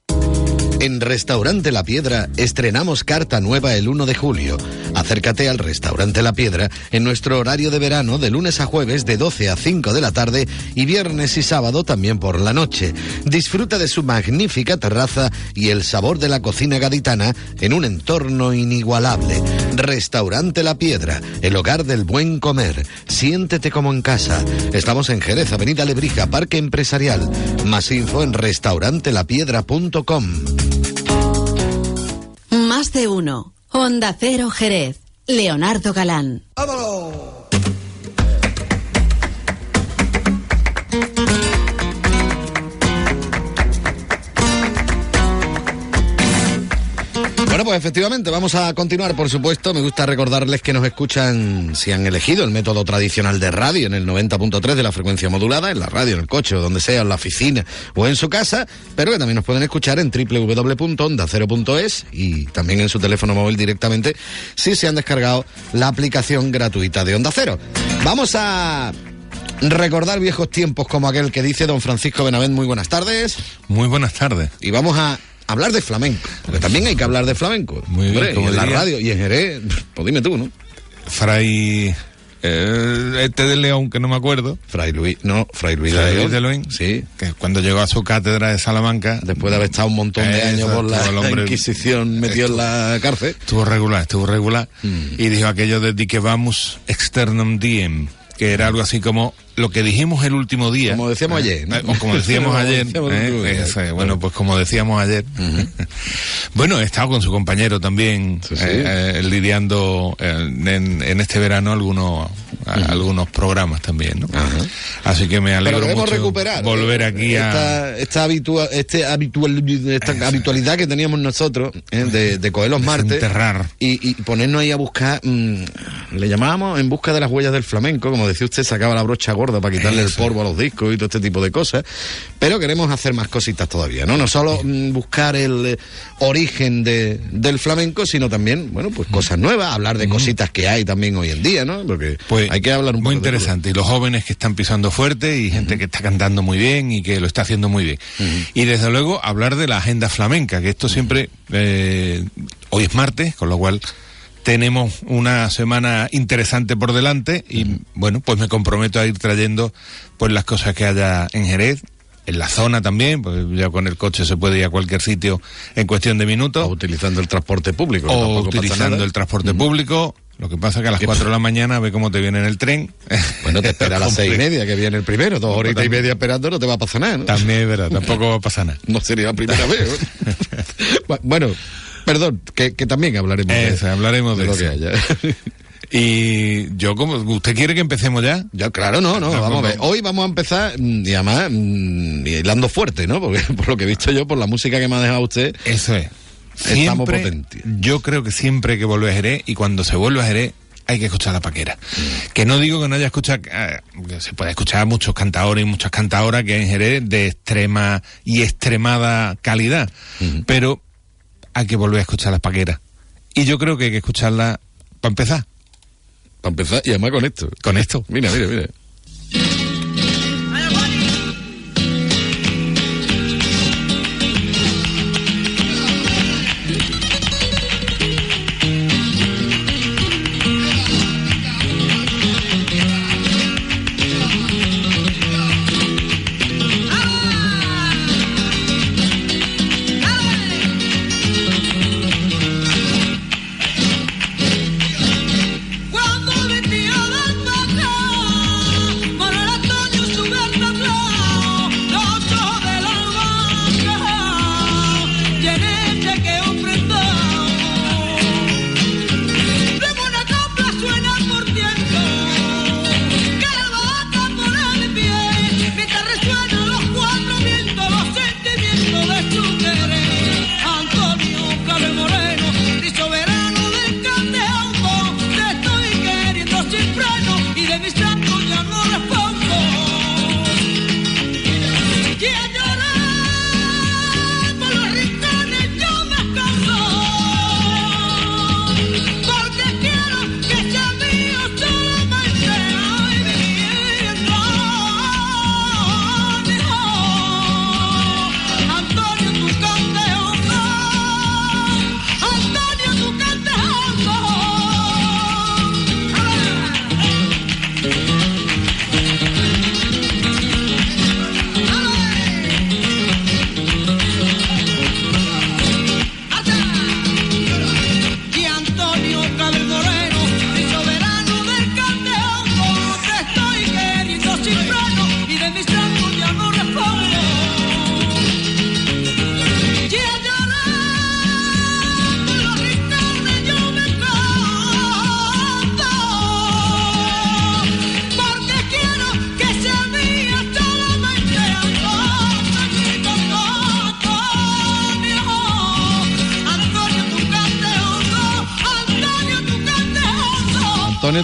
En Restaurante La Piedra estrenamos carta nueva el 1 de julio. Acércate al Restaurante La Piedra en nuestro horario de verano de lunes a jueves de 12 a 5 de la tarde y viernes y sábado también por la noche. Disfruta de su magnífica terraza y el sabor de la cocina gaditana en un entorno inigualable. Restaurante La Piedra, el hogar del buen comer. Siéntete como en casa. Estamos en Jerez, Avenida Lebrija, Parque Empresarial. Más info en restaurantelapiedra.com. Más de uno. Onda Cero Jerez. Leonardo Galán. Bueno, pues efectivamente, vamos a continuar, por supuesto. Me gusta recordarles que nos escuchan, si han elegido el método tradicional de radio en el 90.3 de la frecuencia modulada, en la radio, en el coche, o donde sea, en la oficina o en su casa, pero que también nos pueden escuchar en www.ondacero.es y también en su teléfono móvil directamente si se han descargado la aplicación gratuita de Onda Cero. Vamos a recordar viejos tiempos como aquel que dice don Francisco Benavent. Muy buenas tardes. Muy buenas tardes. Y vamos a hablar de flamenco, porque también hay que hablar de flamenco. Muy bien, Hombre, como y en la radio y en Jerez, pues dime tú, ¿no? Fray. eh, este de León, que no me acuerdo. Fray Luis, no, Fray Luis Fray de Luis León. de León. Sí. Que cuando llegó a su cátedra de Salamanca. Después de haber estado un montón de años por la Exacto, el hombre Inquisición metido en la cárcel. Estuvo regular, estuvo regular. Mm. Y dijo aquello de di que vamos externum diem, que era algo así como lo que dijimos el último día. Como decíamos Eh, ayer, ¿no? o como decíamos ayer. eh, bueno, pues como decíamos ayer. bueno, he estado con su compañero también, sí. eh, eh, lidiando en, en este verano algunos a- algunos programas también, ¿no? Así que me alegro mucho recuperar volver aquí a... esta, esta, habitua- este habitual, esta habitualidad que teníamos nosotros de, de coger los martes Desenterrar. y, y ponernos ahí a buscar, mm, le llamábamos en busca de las huellas del flamenco, como decía usted, sacaba la brocha gorda para quitarle el polvo a los discos y todo este tipo de cosas, pero queremos hacer más cositas todavía, ¿no? No solo mm, buscar el eh, origen de, del flamenco, sino también, bueno, pues cosas nuevas, hablar de cositas que hay también hoy en día, ¿no? Porque Pues hay que hablar un muy poco todo. interesante. Y los jóvenes que están pisando fuerte y gente que está cantando muy bien y que lo está haciendo muy bien. Y desde luego hablar de la agenda flamenca, que esto siempre, eh, hoy es martes, con lo cual tenemos una semana interesante por delante y bueno, pues me comprometo a ir trayendo pues las cosas que haya en Jerez. En la zona también, pues ya con el coche se puede ir a cualquier sitio en cuestión de minutos. O utilizando el transporte público. O utilizando el transporte público. Lo que pasa es que a las 4 de la mañana ve cómo te viene en el tren. Bueno, te espera a las seis y media, que viene el primero. Dos horitas y media esperando, no te va a pasar nada, ¿no? También es verdad, tampoco va a pasar nada. No sería la primera vez. ¿no? bueno, perdón, que, que también hablaremos de, Eso, hablaremos de lo eso. que haya. Y yo, como ¿usted quiere que empecemos ya? Ya, claro, no, no, No, vamos a ver. Hoy vamos a empezar, mm, y además, mm, hilando fuerte, ¿no? Porque por lo que he visto yo, por la música que me ha dejado usted, Eso es. Estamos Siempre, potentes. yo creo que siempre hay que vuelve a Jerez y cuando se vuelve a Jerez hay que escuchar la paquera. Mm. Que no digo que no haya escuchado, eh, se puede escuchar a muchos cantadores y muchas cantadoras que en Jerez de extrema y extremada calidad, pero hay que volver a escuchar las paqueras. Y yo creo que hay que escucharla para empezar. para empezar, y además con esto. Con esto. Mira, mira, mira.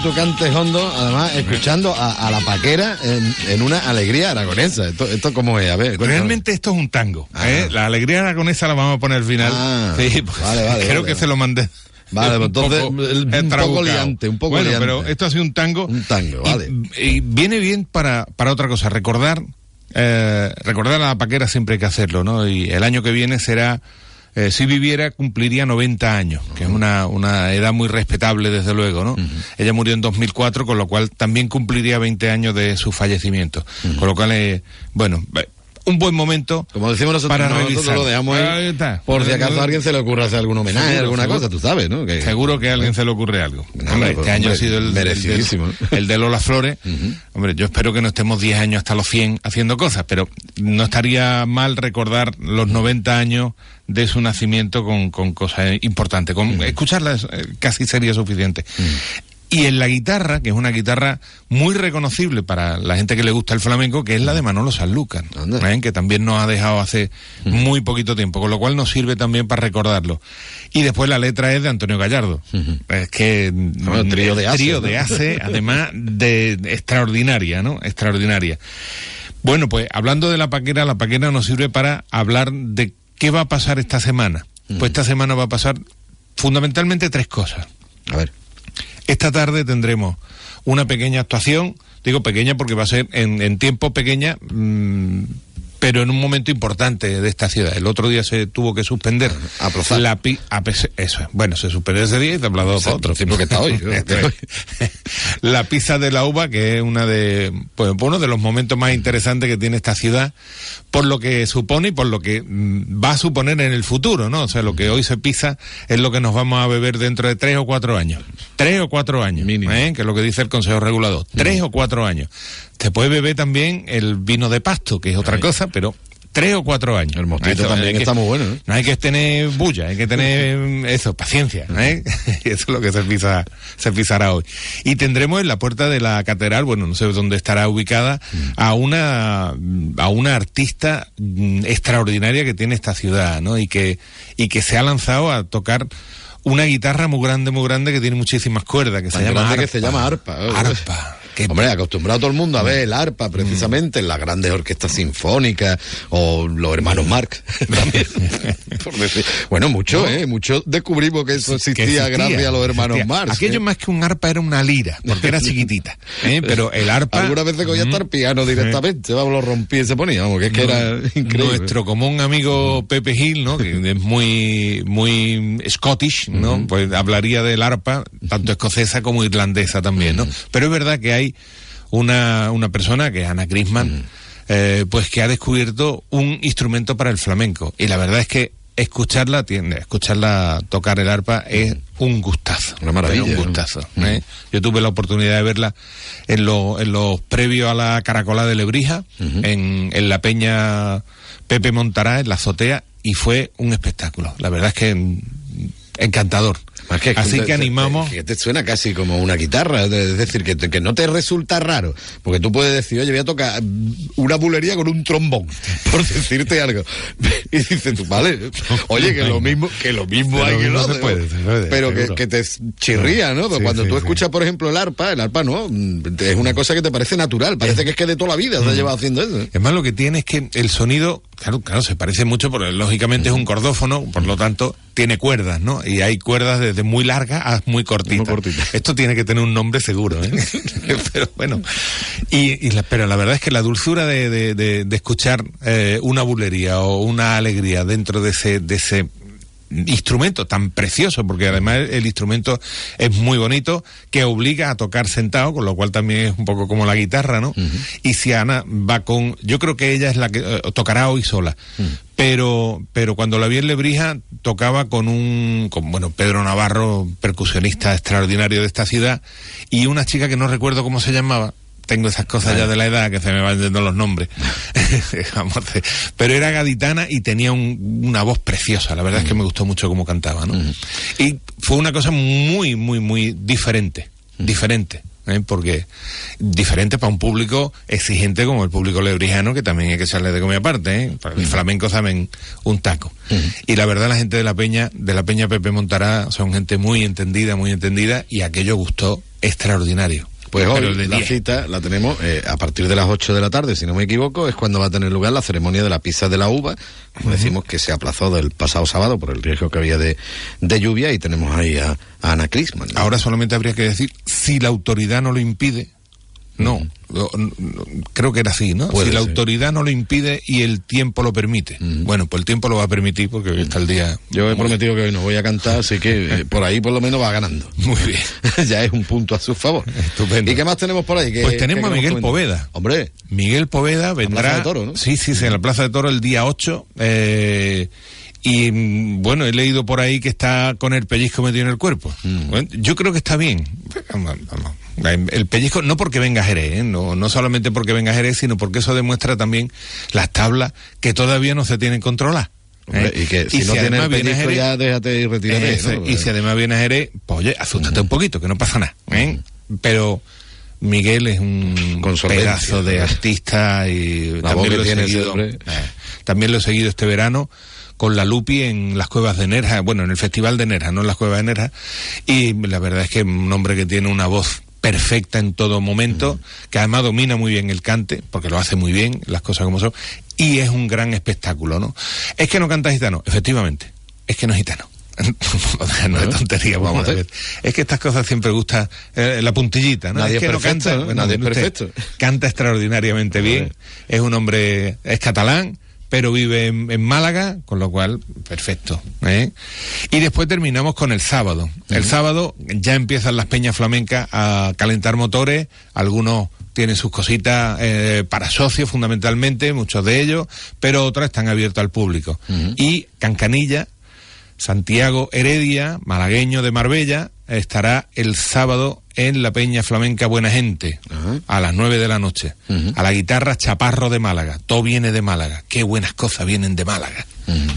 Antonio, tú cantes hondo, además escuchando a, a la paquera en, en una alegría aragonesa. ¿Esto, esto cómo es? A ver, cuéntame. Realmente esto es un tango. ¿eh? La alegría aragonesa la vamos a poner al final. Ah, sí, pues, vale, vale, creo vale. que se lo mandé. Vale, pues entonces, poco, un poco trabucado. liante, un poco bueno, liante. pero esto ha sido un tango. Un tango, y- vale. Y, viene bien para, para otra cosa, recordar, eh, recordar a la paquera siempre hay que hacerlo, ¿no? Y el año que viene será, eh, si viviera, cumpliría 90 años, que es una, una edad muy respetable, desde luego, ¿no? Ella murió en 2004, con lo cual también cumpliría 20 años de su fallecimiento. Con lo cual, eh, bueno, un buen momento Como decimos nosotros, para no, nosotros lo dejamos ahí, por si acaso a alguien se le ocurre hacer algún homenaje, Seguro, alguna seguro. cosa, tú sabes, ¿no? Que- Seguro que a alguien se le ocurre algo. Nada, Hombre, este año hombre, ha sido el, merecidísimo, el, de- el de Lola Flores. Hombre, yo espero que no estemos 10 años hasta los 100 haciendo cosas, pero no estaría mal recordar los 90 años de su nacimiento con, con cosas importantes. Con escucharlas eh, casi sería suficiente. Y en la guitarra, que es una guitarra muy reconocible para la gente que le gusta el flamenco, que es la de Manolo Sanlúcar, ¿eh? que también nos ha dejado hace muy poquito tiempo, con lo cual nos sirve también para recordarlo. Y después la letra es de Antonio Gallardo. Es que Bueno, trío de el ace, trío ¿no? de ace, además de extraordinaria, ¿no? Extraordinaria. Bueno, pues hablando de la paquera, la paquera nos sirve para hablar de qué va a pasar esta semana. Pues esta semana va a pasar fundamentalmente tres cosas. A ver. Esta tarde tendremos una pequeña actuación, digo pequeña porque va a ser en, tiempo pequeña, mm, pero en un momento importante de esta ciudad. El otro día se tuvo que suspender. Aplazar. La pi- a eso es. Bueno, se suspendió ese día y te he hablado para otro. Sí, porque está hoy. Es. la pizza de la uva, que es una de, pues, uno de los momentos más interesantes que tiene esta ciudad, por lo que supone y por lo que mm, va a suponer en el futuro, ¿no? O sea, lo que hoy se pisa es lo que nos vamos a beber dentro de tres o cuatro años. Tres o cuatro años, ¿eh? que es lo que dice el Consejo Regulador. Tres o cuatro años. Te puede beber también el vino de pasto, que es otra cosa, pero tres o cuatro años. El mostito también está muy bueno, ¿eh? No hay que tener bulla, hay que tener mm, eso, paciencia, ¿eh? Y eso es lo que se pisa, se pisará hoy. Y tendremos en la puerta de la catedral, bueno, no sé dónde estará ubicada, a una a una artista mm, extraordinaria que tiene esta ciudad, ¿no? Y que y que se ha lanzado a tocar una guitarra muy grande, muy grande que tiene muchísimas cuerdas, que Tan se llama arpa. que se llama arpa. ¿eh? Hombre, acostumbrado todo el mundo a ver el arpa precisamente en las grandes orquestas sinfónicas o los hermanos Marx también. por decir. Bueno, mucho, ¿eh? Mucho descubrimos que eso que existía, gracias a los hermanos existía. Marx. Aquello ¿eh? más que un arpa era una lira, porque era chiquitita. ¿eh? Pero el arpa. Algunas veces cogía el piano directamente, vamos, lo rompía y se ponía, vamos, que es que era increíble. Nuestro común amigo Pepe Gil, ¿no? Que es muy, muy Scottish, ¿no? Pues hablaría del arpa, tanto escocesa como irlandesa también, ¿no? Pero es verdad que hay una, una persona, que es Ana Grisman, eh, pues que ha descubierto un instrumento para el flamenco. Y la verdad es que escucharla, tiene, escucharla tocar el arpa es un gustazo. Una maravilla, Un ¿no? gustazo. ¿eh? Yo tuve la oportunidad de verla en, lo- en los previos a la Caracola de Lebrija, en, en la Peña Pepe Montará, en la azotea, y fue un espectáculo. La verdad es que encantador. Que- Así te- que animamos. Que te suena casi como una guitarra, es decir, que, te- que no te resulta raro, porque tú puedes decir, oye, voy a tocar una bulería con un trombón, por decirte algo. Y dices tú, vale, oye, que lo mismo, que lo mismo Pero hay que no lo se otro, puede, se puede, pero que, te chirría, ¿no? Sí, cuando sí, tú sí. escuchas, por ejemplo, el arpa, el arpa no, mm, es una cosa que te parece natural, parece que es que de toda la vida Mm. se ha llevado haciendo eso. Es más, lo que tiene es que el sonido, claro, claro, se parece mucho, porque lógicamente es un cordófono, por lo tanto, tiene cuerdas, ¿no? Y hay cuerdas desde muy largas a muy cortitas. Esto tiene que tener un nombre seguro, ¿eh? pero bueno. Y, y la- pero la verdad es que la dulzura de, de- de- de escuchar eh, una bulería o una alegría dentro de ese, de ese instrumento tan precioso, porque además el, instrumento es muy bonito, que obliga a tocar sentado, con lo cual también es un poco como la guitarra, ¿no? Y si Ana va con, yo creo que ella es la que eh, tocará hoy sola, pero pero cuando la vi en Lebrija tocaba con un, con, bueno, Pedro Navarro, percusionista extraordinario de esta ciudad, y una chica que no recuerdo cómo se llamaba, tengo esas cosas ya de la edad que se me van yendo los nombres. Pero era gaditana y tenía un- una voz preciosa. La verdad es que me gustó mucho cómo cantaba, ¿no? Y fue una cosa muy, muy, muy diferente. Diferente. ¿eh? porque diferente para un público exigente como el público lebrijano, que también hay que echarle de comer aparte, ¿eh? Para el flamenco saben un taco. Y la verdad la gente de la Peña, de la Peña Pepe Montará, son gente muy entendida, muy entendida, y aquello gustó extraordinario. Pues hoy la 10. cita la tenemos eh, a partir de las 8 de la tarde, si no me equivoco, es cuando va a tener lugar la ceremonia de la pizza de la uva, como decimos que se aplazó del pasado sábado por el riesgo que había de, de lluvia y tenemos ahí a, a Ana Crisman. ¿no? Ahora solamente habría que decir, si la autoridad no lo impide, no, creo que era así, ¿no? Puede si la ser. autoridad no lo impide y el tiempo lo permite. Bueno, pues el tiempo lo va a permitir porque hoy está el día. Yo he prometido que hoy no voy a cantar, así que eh, por ahí por lo menos va ganando. Muy bien. ya es un punto a su favor. Estupendo. ¿Y qué más tenemos por ahí? ¿Qué- Pues tenemos a Miguel? Poveda. Hombre. Miguel Poveda vendrá. Plaza de Toro, ¿no? Sí, sí, sí, en la Plaza de Toro el día 8. eh, y mm, bueno, he leído por ahí que está con el pellizco metido en el cuerpo. Mm. Yo creo que está bien. El pellizco, no porque venga Jerez, ¿eh? no, no solamente porque venga Jerez, sino porque eso demuestra también las tablas que todavía no se tienen controladas. ¿eh? Y que si no tienes además el viene pellizco Jerez- ya déjate y retírate. Ese, ¿no? Y si además viene a Jerez, pues oye, asústate un poquito, que no pasa nada. ¿eh? Pero Miguel es un pedazo de ¿no? artista y La también lo, he seguido, eh, también lo he seguido este verano con la Lupi en las cuevas de Nerja, bueno, en el Festival de Nerja, no en las cuevas de Nerja, y la verdad es que es un hombre que tiene una voz perfecta en todo momento, que además domina muy bien el cante, porque lo hace muy bien, las cosas como son, y es un gran espectáculo, ¿no? Es que no canta gitano, efectivamente, es que no es gitano. No es tontería, vamos a ver. Es que estas cosas siempre gusta eh, la puntillita, ¿no? Nadie es que no canta, ¿no? bueno, Nadie es perfecto. Canta extraordinariamente bien, es un hombre, es catalán, pero vive en, en Málaga, con lo cual, perfecto. ¿eh? Y después terminamos con el sábado. El sábado ya empiezan las peñas flamencas a calentar motores, algunos tienen sus cositas eh, para socios fundamentalmente, muchos de ellos, pero otras están abiertas al público. Y Cancanilla, Santiago Heredia, malagueño de Marbella, estará el sábado en la Peña Flamenca Buena Gente, a las nueve de la noche. A la guitarra Chaparro de Málaga. Todo viene de Málaga. Qué buenas cosas vienen de Málaga.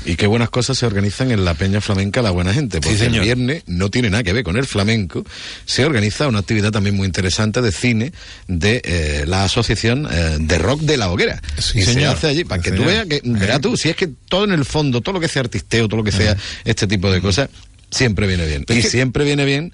Y qué buenas cosas se organizan en la Peña Flamenca La Buena Gente, porque el viernes no tiene nada que ver con el flamenco, se organiza una actividad también muy interesante de cine de eh, la Asociación eh, de Rock de la Hoguera. Sí, y se hace allí, para Sí, que tú veas que, verás tú, si es que todo en el fondo, todo lo que sea artisteo, todo lo que sea este tipo de cosas, siempre viene bien. Y que- siempre viene bien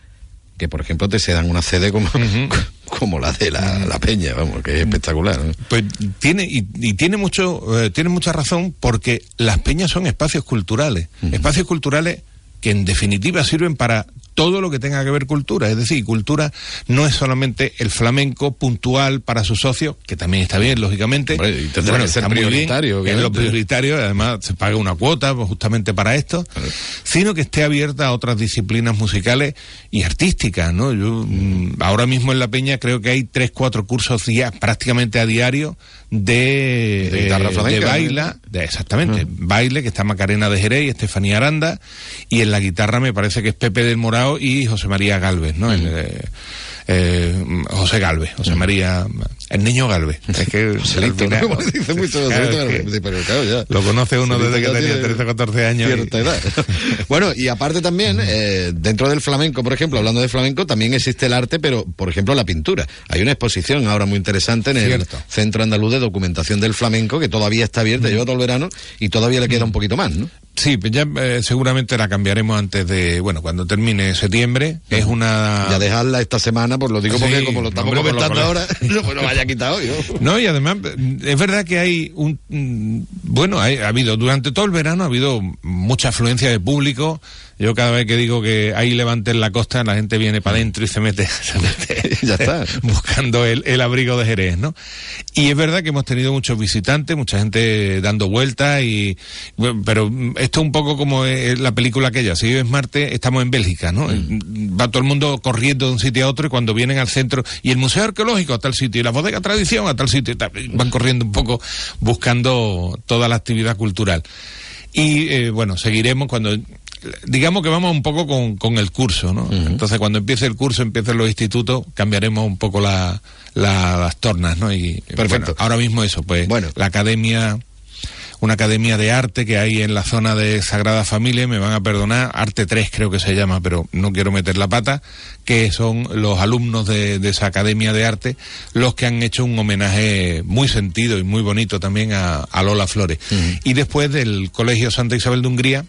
que, por ejemplo, te se dan una sede como, como la de la, la Peña, vamos, que es espectacular. ¿no? Pues tiene, y, y tiene mucho, eh, tiene mucha razón porque las peñas son espacios culturales. Espacios culturales que en definitiva sirven para todo lo que tenga que ver cultura. Es decir, cultura no es solamente el flamenco puntual para sus socios, que también está bien, lógicamente. Hombre, y tendrá que ser está muy bien, prioritario, Es lo prioritario, además se paga una cuota pues, justamente para esto, sino que esté abierta a otras disciplinas musicales y artísticas, ¿no? Yo mm, ahora mismo en La Peña creo que hay tres, cuatro cursos día, prácticamente a diario de, De guitarra eh, flamenca, de baila, de, exactamente, baile, que está Macarena de Jerez y Estefanía Aranda, y en la guitarra me parece que es Pepe del Y José María Galvez, ¿no? El, eh, eh, José Galvez, José María, el niño Galvez. Es que ¿no? Como dice mucho pero claro, ya. Lo conoce uno desde que tenía tiene 13 o 14 años. y- cierta edad. bueno, y aparte también, eh, dentro del flamenco, por ejemplo, hablando de flamenco, también existe el arte, pero, por ejemplo, la pintura. Hay una exposición ahora muy interesante en el Cierto. Centro Andaluz de Documentación del Flamenco, que todavía está abierta, lleva todo el verano, y todavía le queda un poquito más, ¿no? Sí, pues ya eh, seguramente la cambiaremos antes de, bueno, cuando termine septiembre. Es una... Ya dejarla esta semana, pues lo digo Sí, porque como lo estamos hombre, lo comentando ahora, no me lo vaya a quitar hoy, ¿no? No, y además, es verdad que hay un. mm, Bueno, hay- ha habido, durante todo el verano ha habido mucha afluencia de público. Yo cada vez que digo que hay levante en la costa, la gente viene para adentro y se mete, se mete Ya está. buscando el, el abrigo de Jerez, ¿no? Y es verdad que hemos tenido muchos visitantes, mucha gente dando vueltas y, pero mm, esto es un poco como eh, la película aquella, si vives Marte, estamos en Bélgica, ¿no? Va todo el mundo corriendo de un sitio a otro y cuando vienen al centro, y el Museo Arqueológico a tal sitio, y la bodega Tradición a tal sitio, y tal, y van corriendo un poco buscando toda la actividad cultural. Y eh, bueno, seguiremos cuando digamos que vamos un poco con, con el curso, ¿no? Entonces cuando empiece el curso, empiecen los institutos, cambiaremos un poco la, la- las tornas, ¿no? Y Perfecto. bueno, ahora mismo eso, pues Bueno. la academia una academia de arte que hay en la zona de Sagrada Familia, me van a perdonar, Arte 3 creo que se llama, pero no quiero meter la pata, que son los alumnos de, de esa academia de arte los que han hecho un homenaje muy sentido y muy bonito también a, a Lola Flores. Y después del Colegio Santa Isabel de Hungría,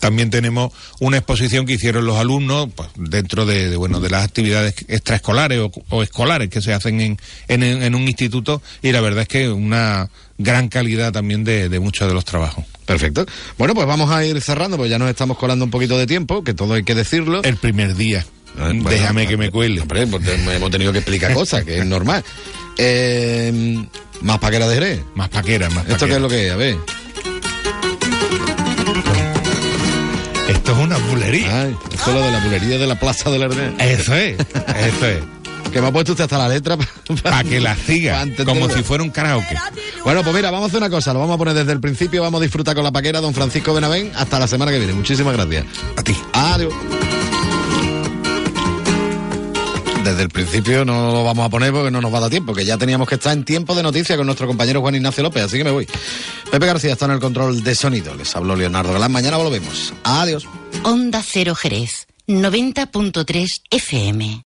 también tenemos una exposición que hicieron los alumnos pues, dentro de, de, bueno de las actividades extraescolares o, o escolares que se hacen en, en, en, un instituto y la verdad es que una gran calidad también de, de muchos de los trabajos. Perfecto. Bueno, pues vamos a ir cerrando, porque ya nos estamos colando un poquito de tiempo, que todo hay que decirlo. El primer día. Bueno, Déjame que me cuele. Hombre, porque hemos tenido que explicar cosas, que es normal. Eh, más paquera de Jerez. Más paquera, más ¿Esto paquera. qué es lo que es? A ver. Esto es una bulería. Ay, esto es lo de la bulería de la Plaza del Ardén. Eso es, eso es. Que me ha puesto usted hasta la letra para que la siga, como si fuera un karaoke. Bueno, pues mira, vamos a hacer una cosa, lo vamos a poner desde el principio, vamos a disfrutar con la paquera, don Francisco Benavén, hasta la semana que viene. Muchísimas gracias. A ti. Adiós. Desde el principio no lo vamos a poner porque no nos va a dar tiempo, que ya teníamos que estar en tiempo de noticia con nuestro compañero Juan Ignacio López, así que me voy. Pepe García está en el control de sonido, les habló Leonardo Galán, mañana volvemos. Adiós. Onda Cero Jerez, 90.3 FM.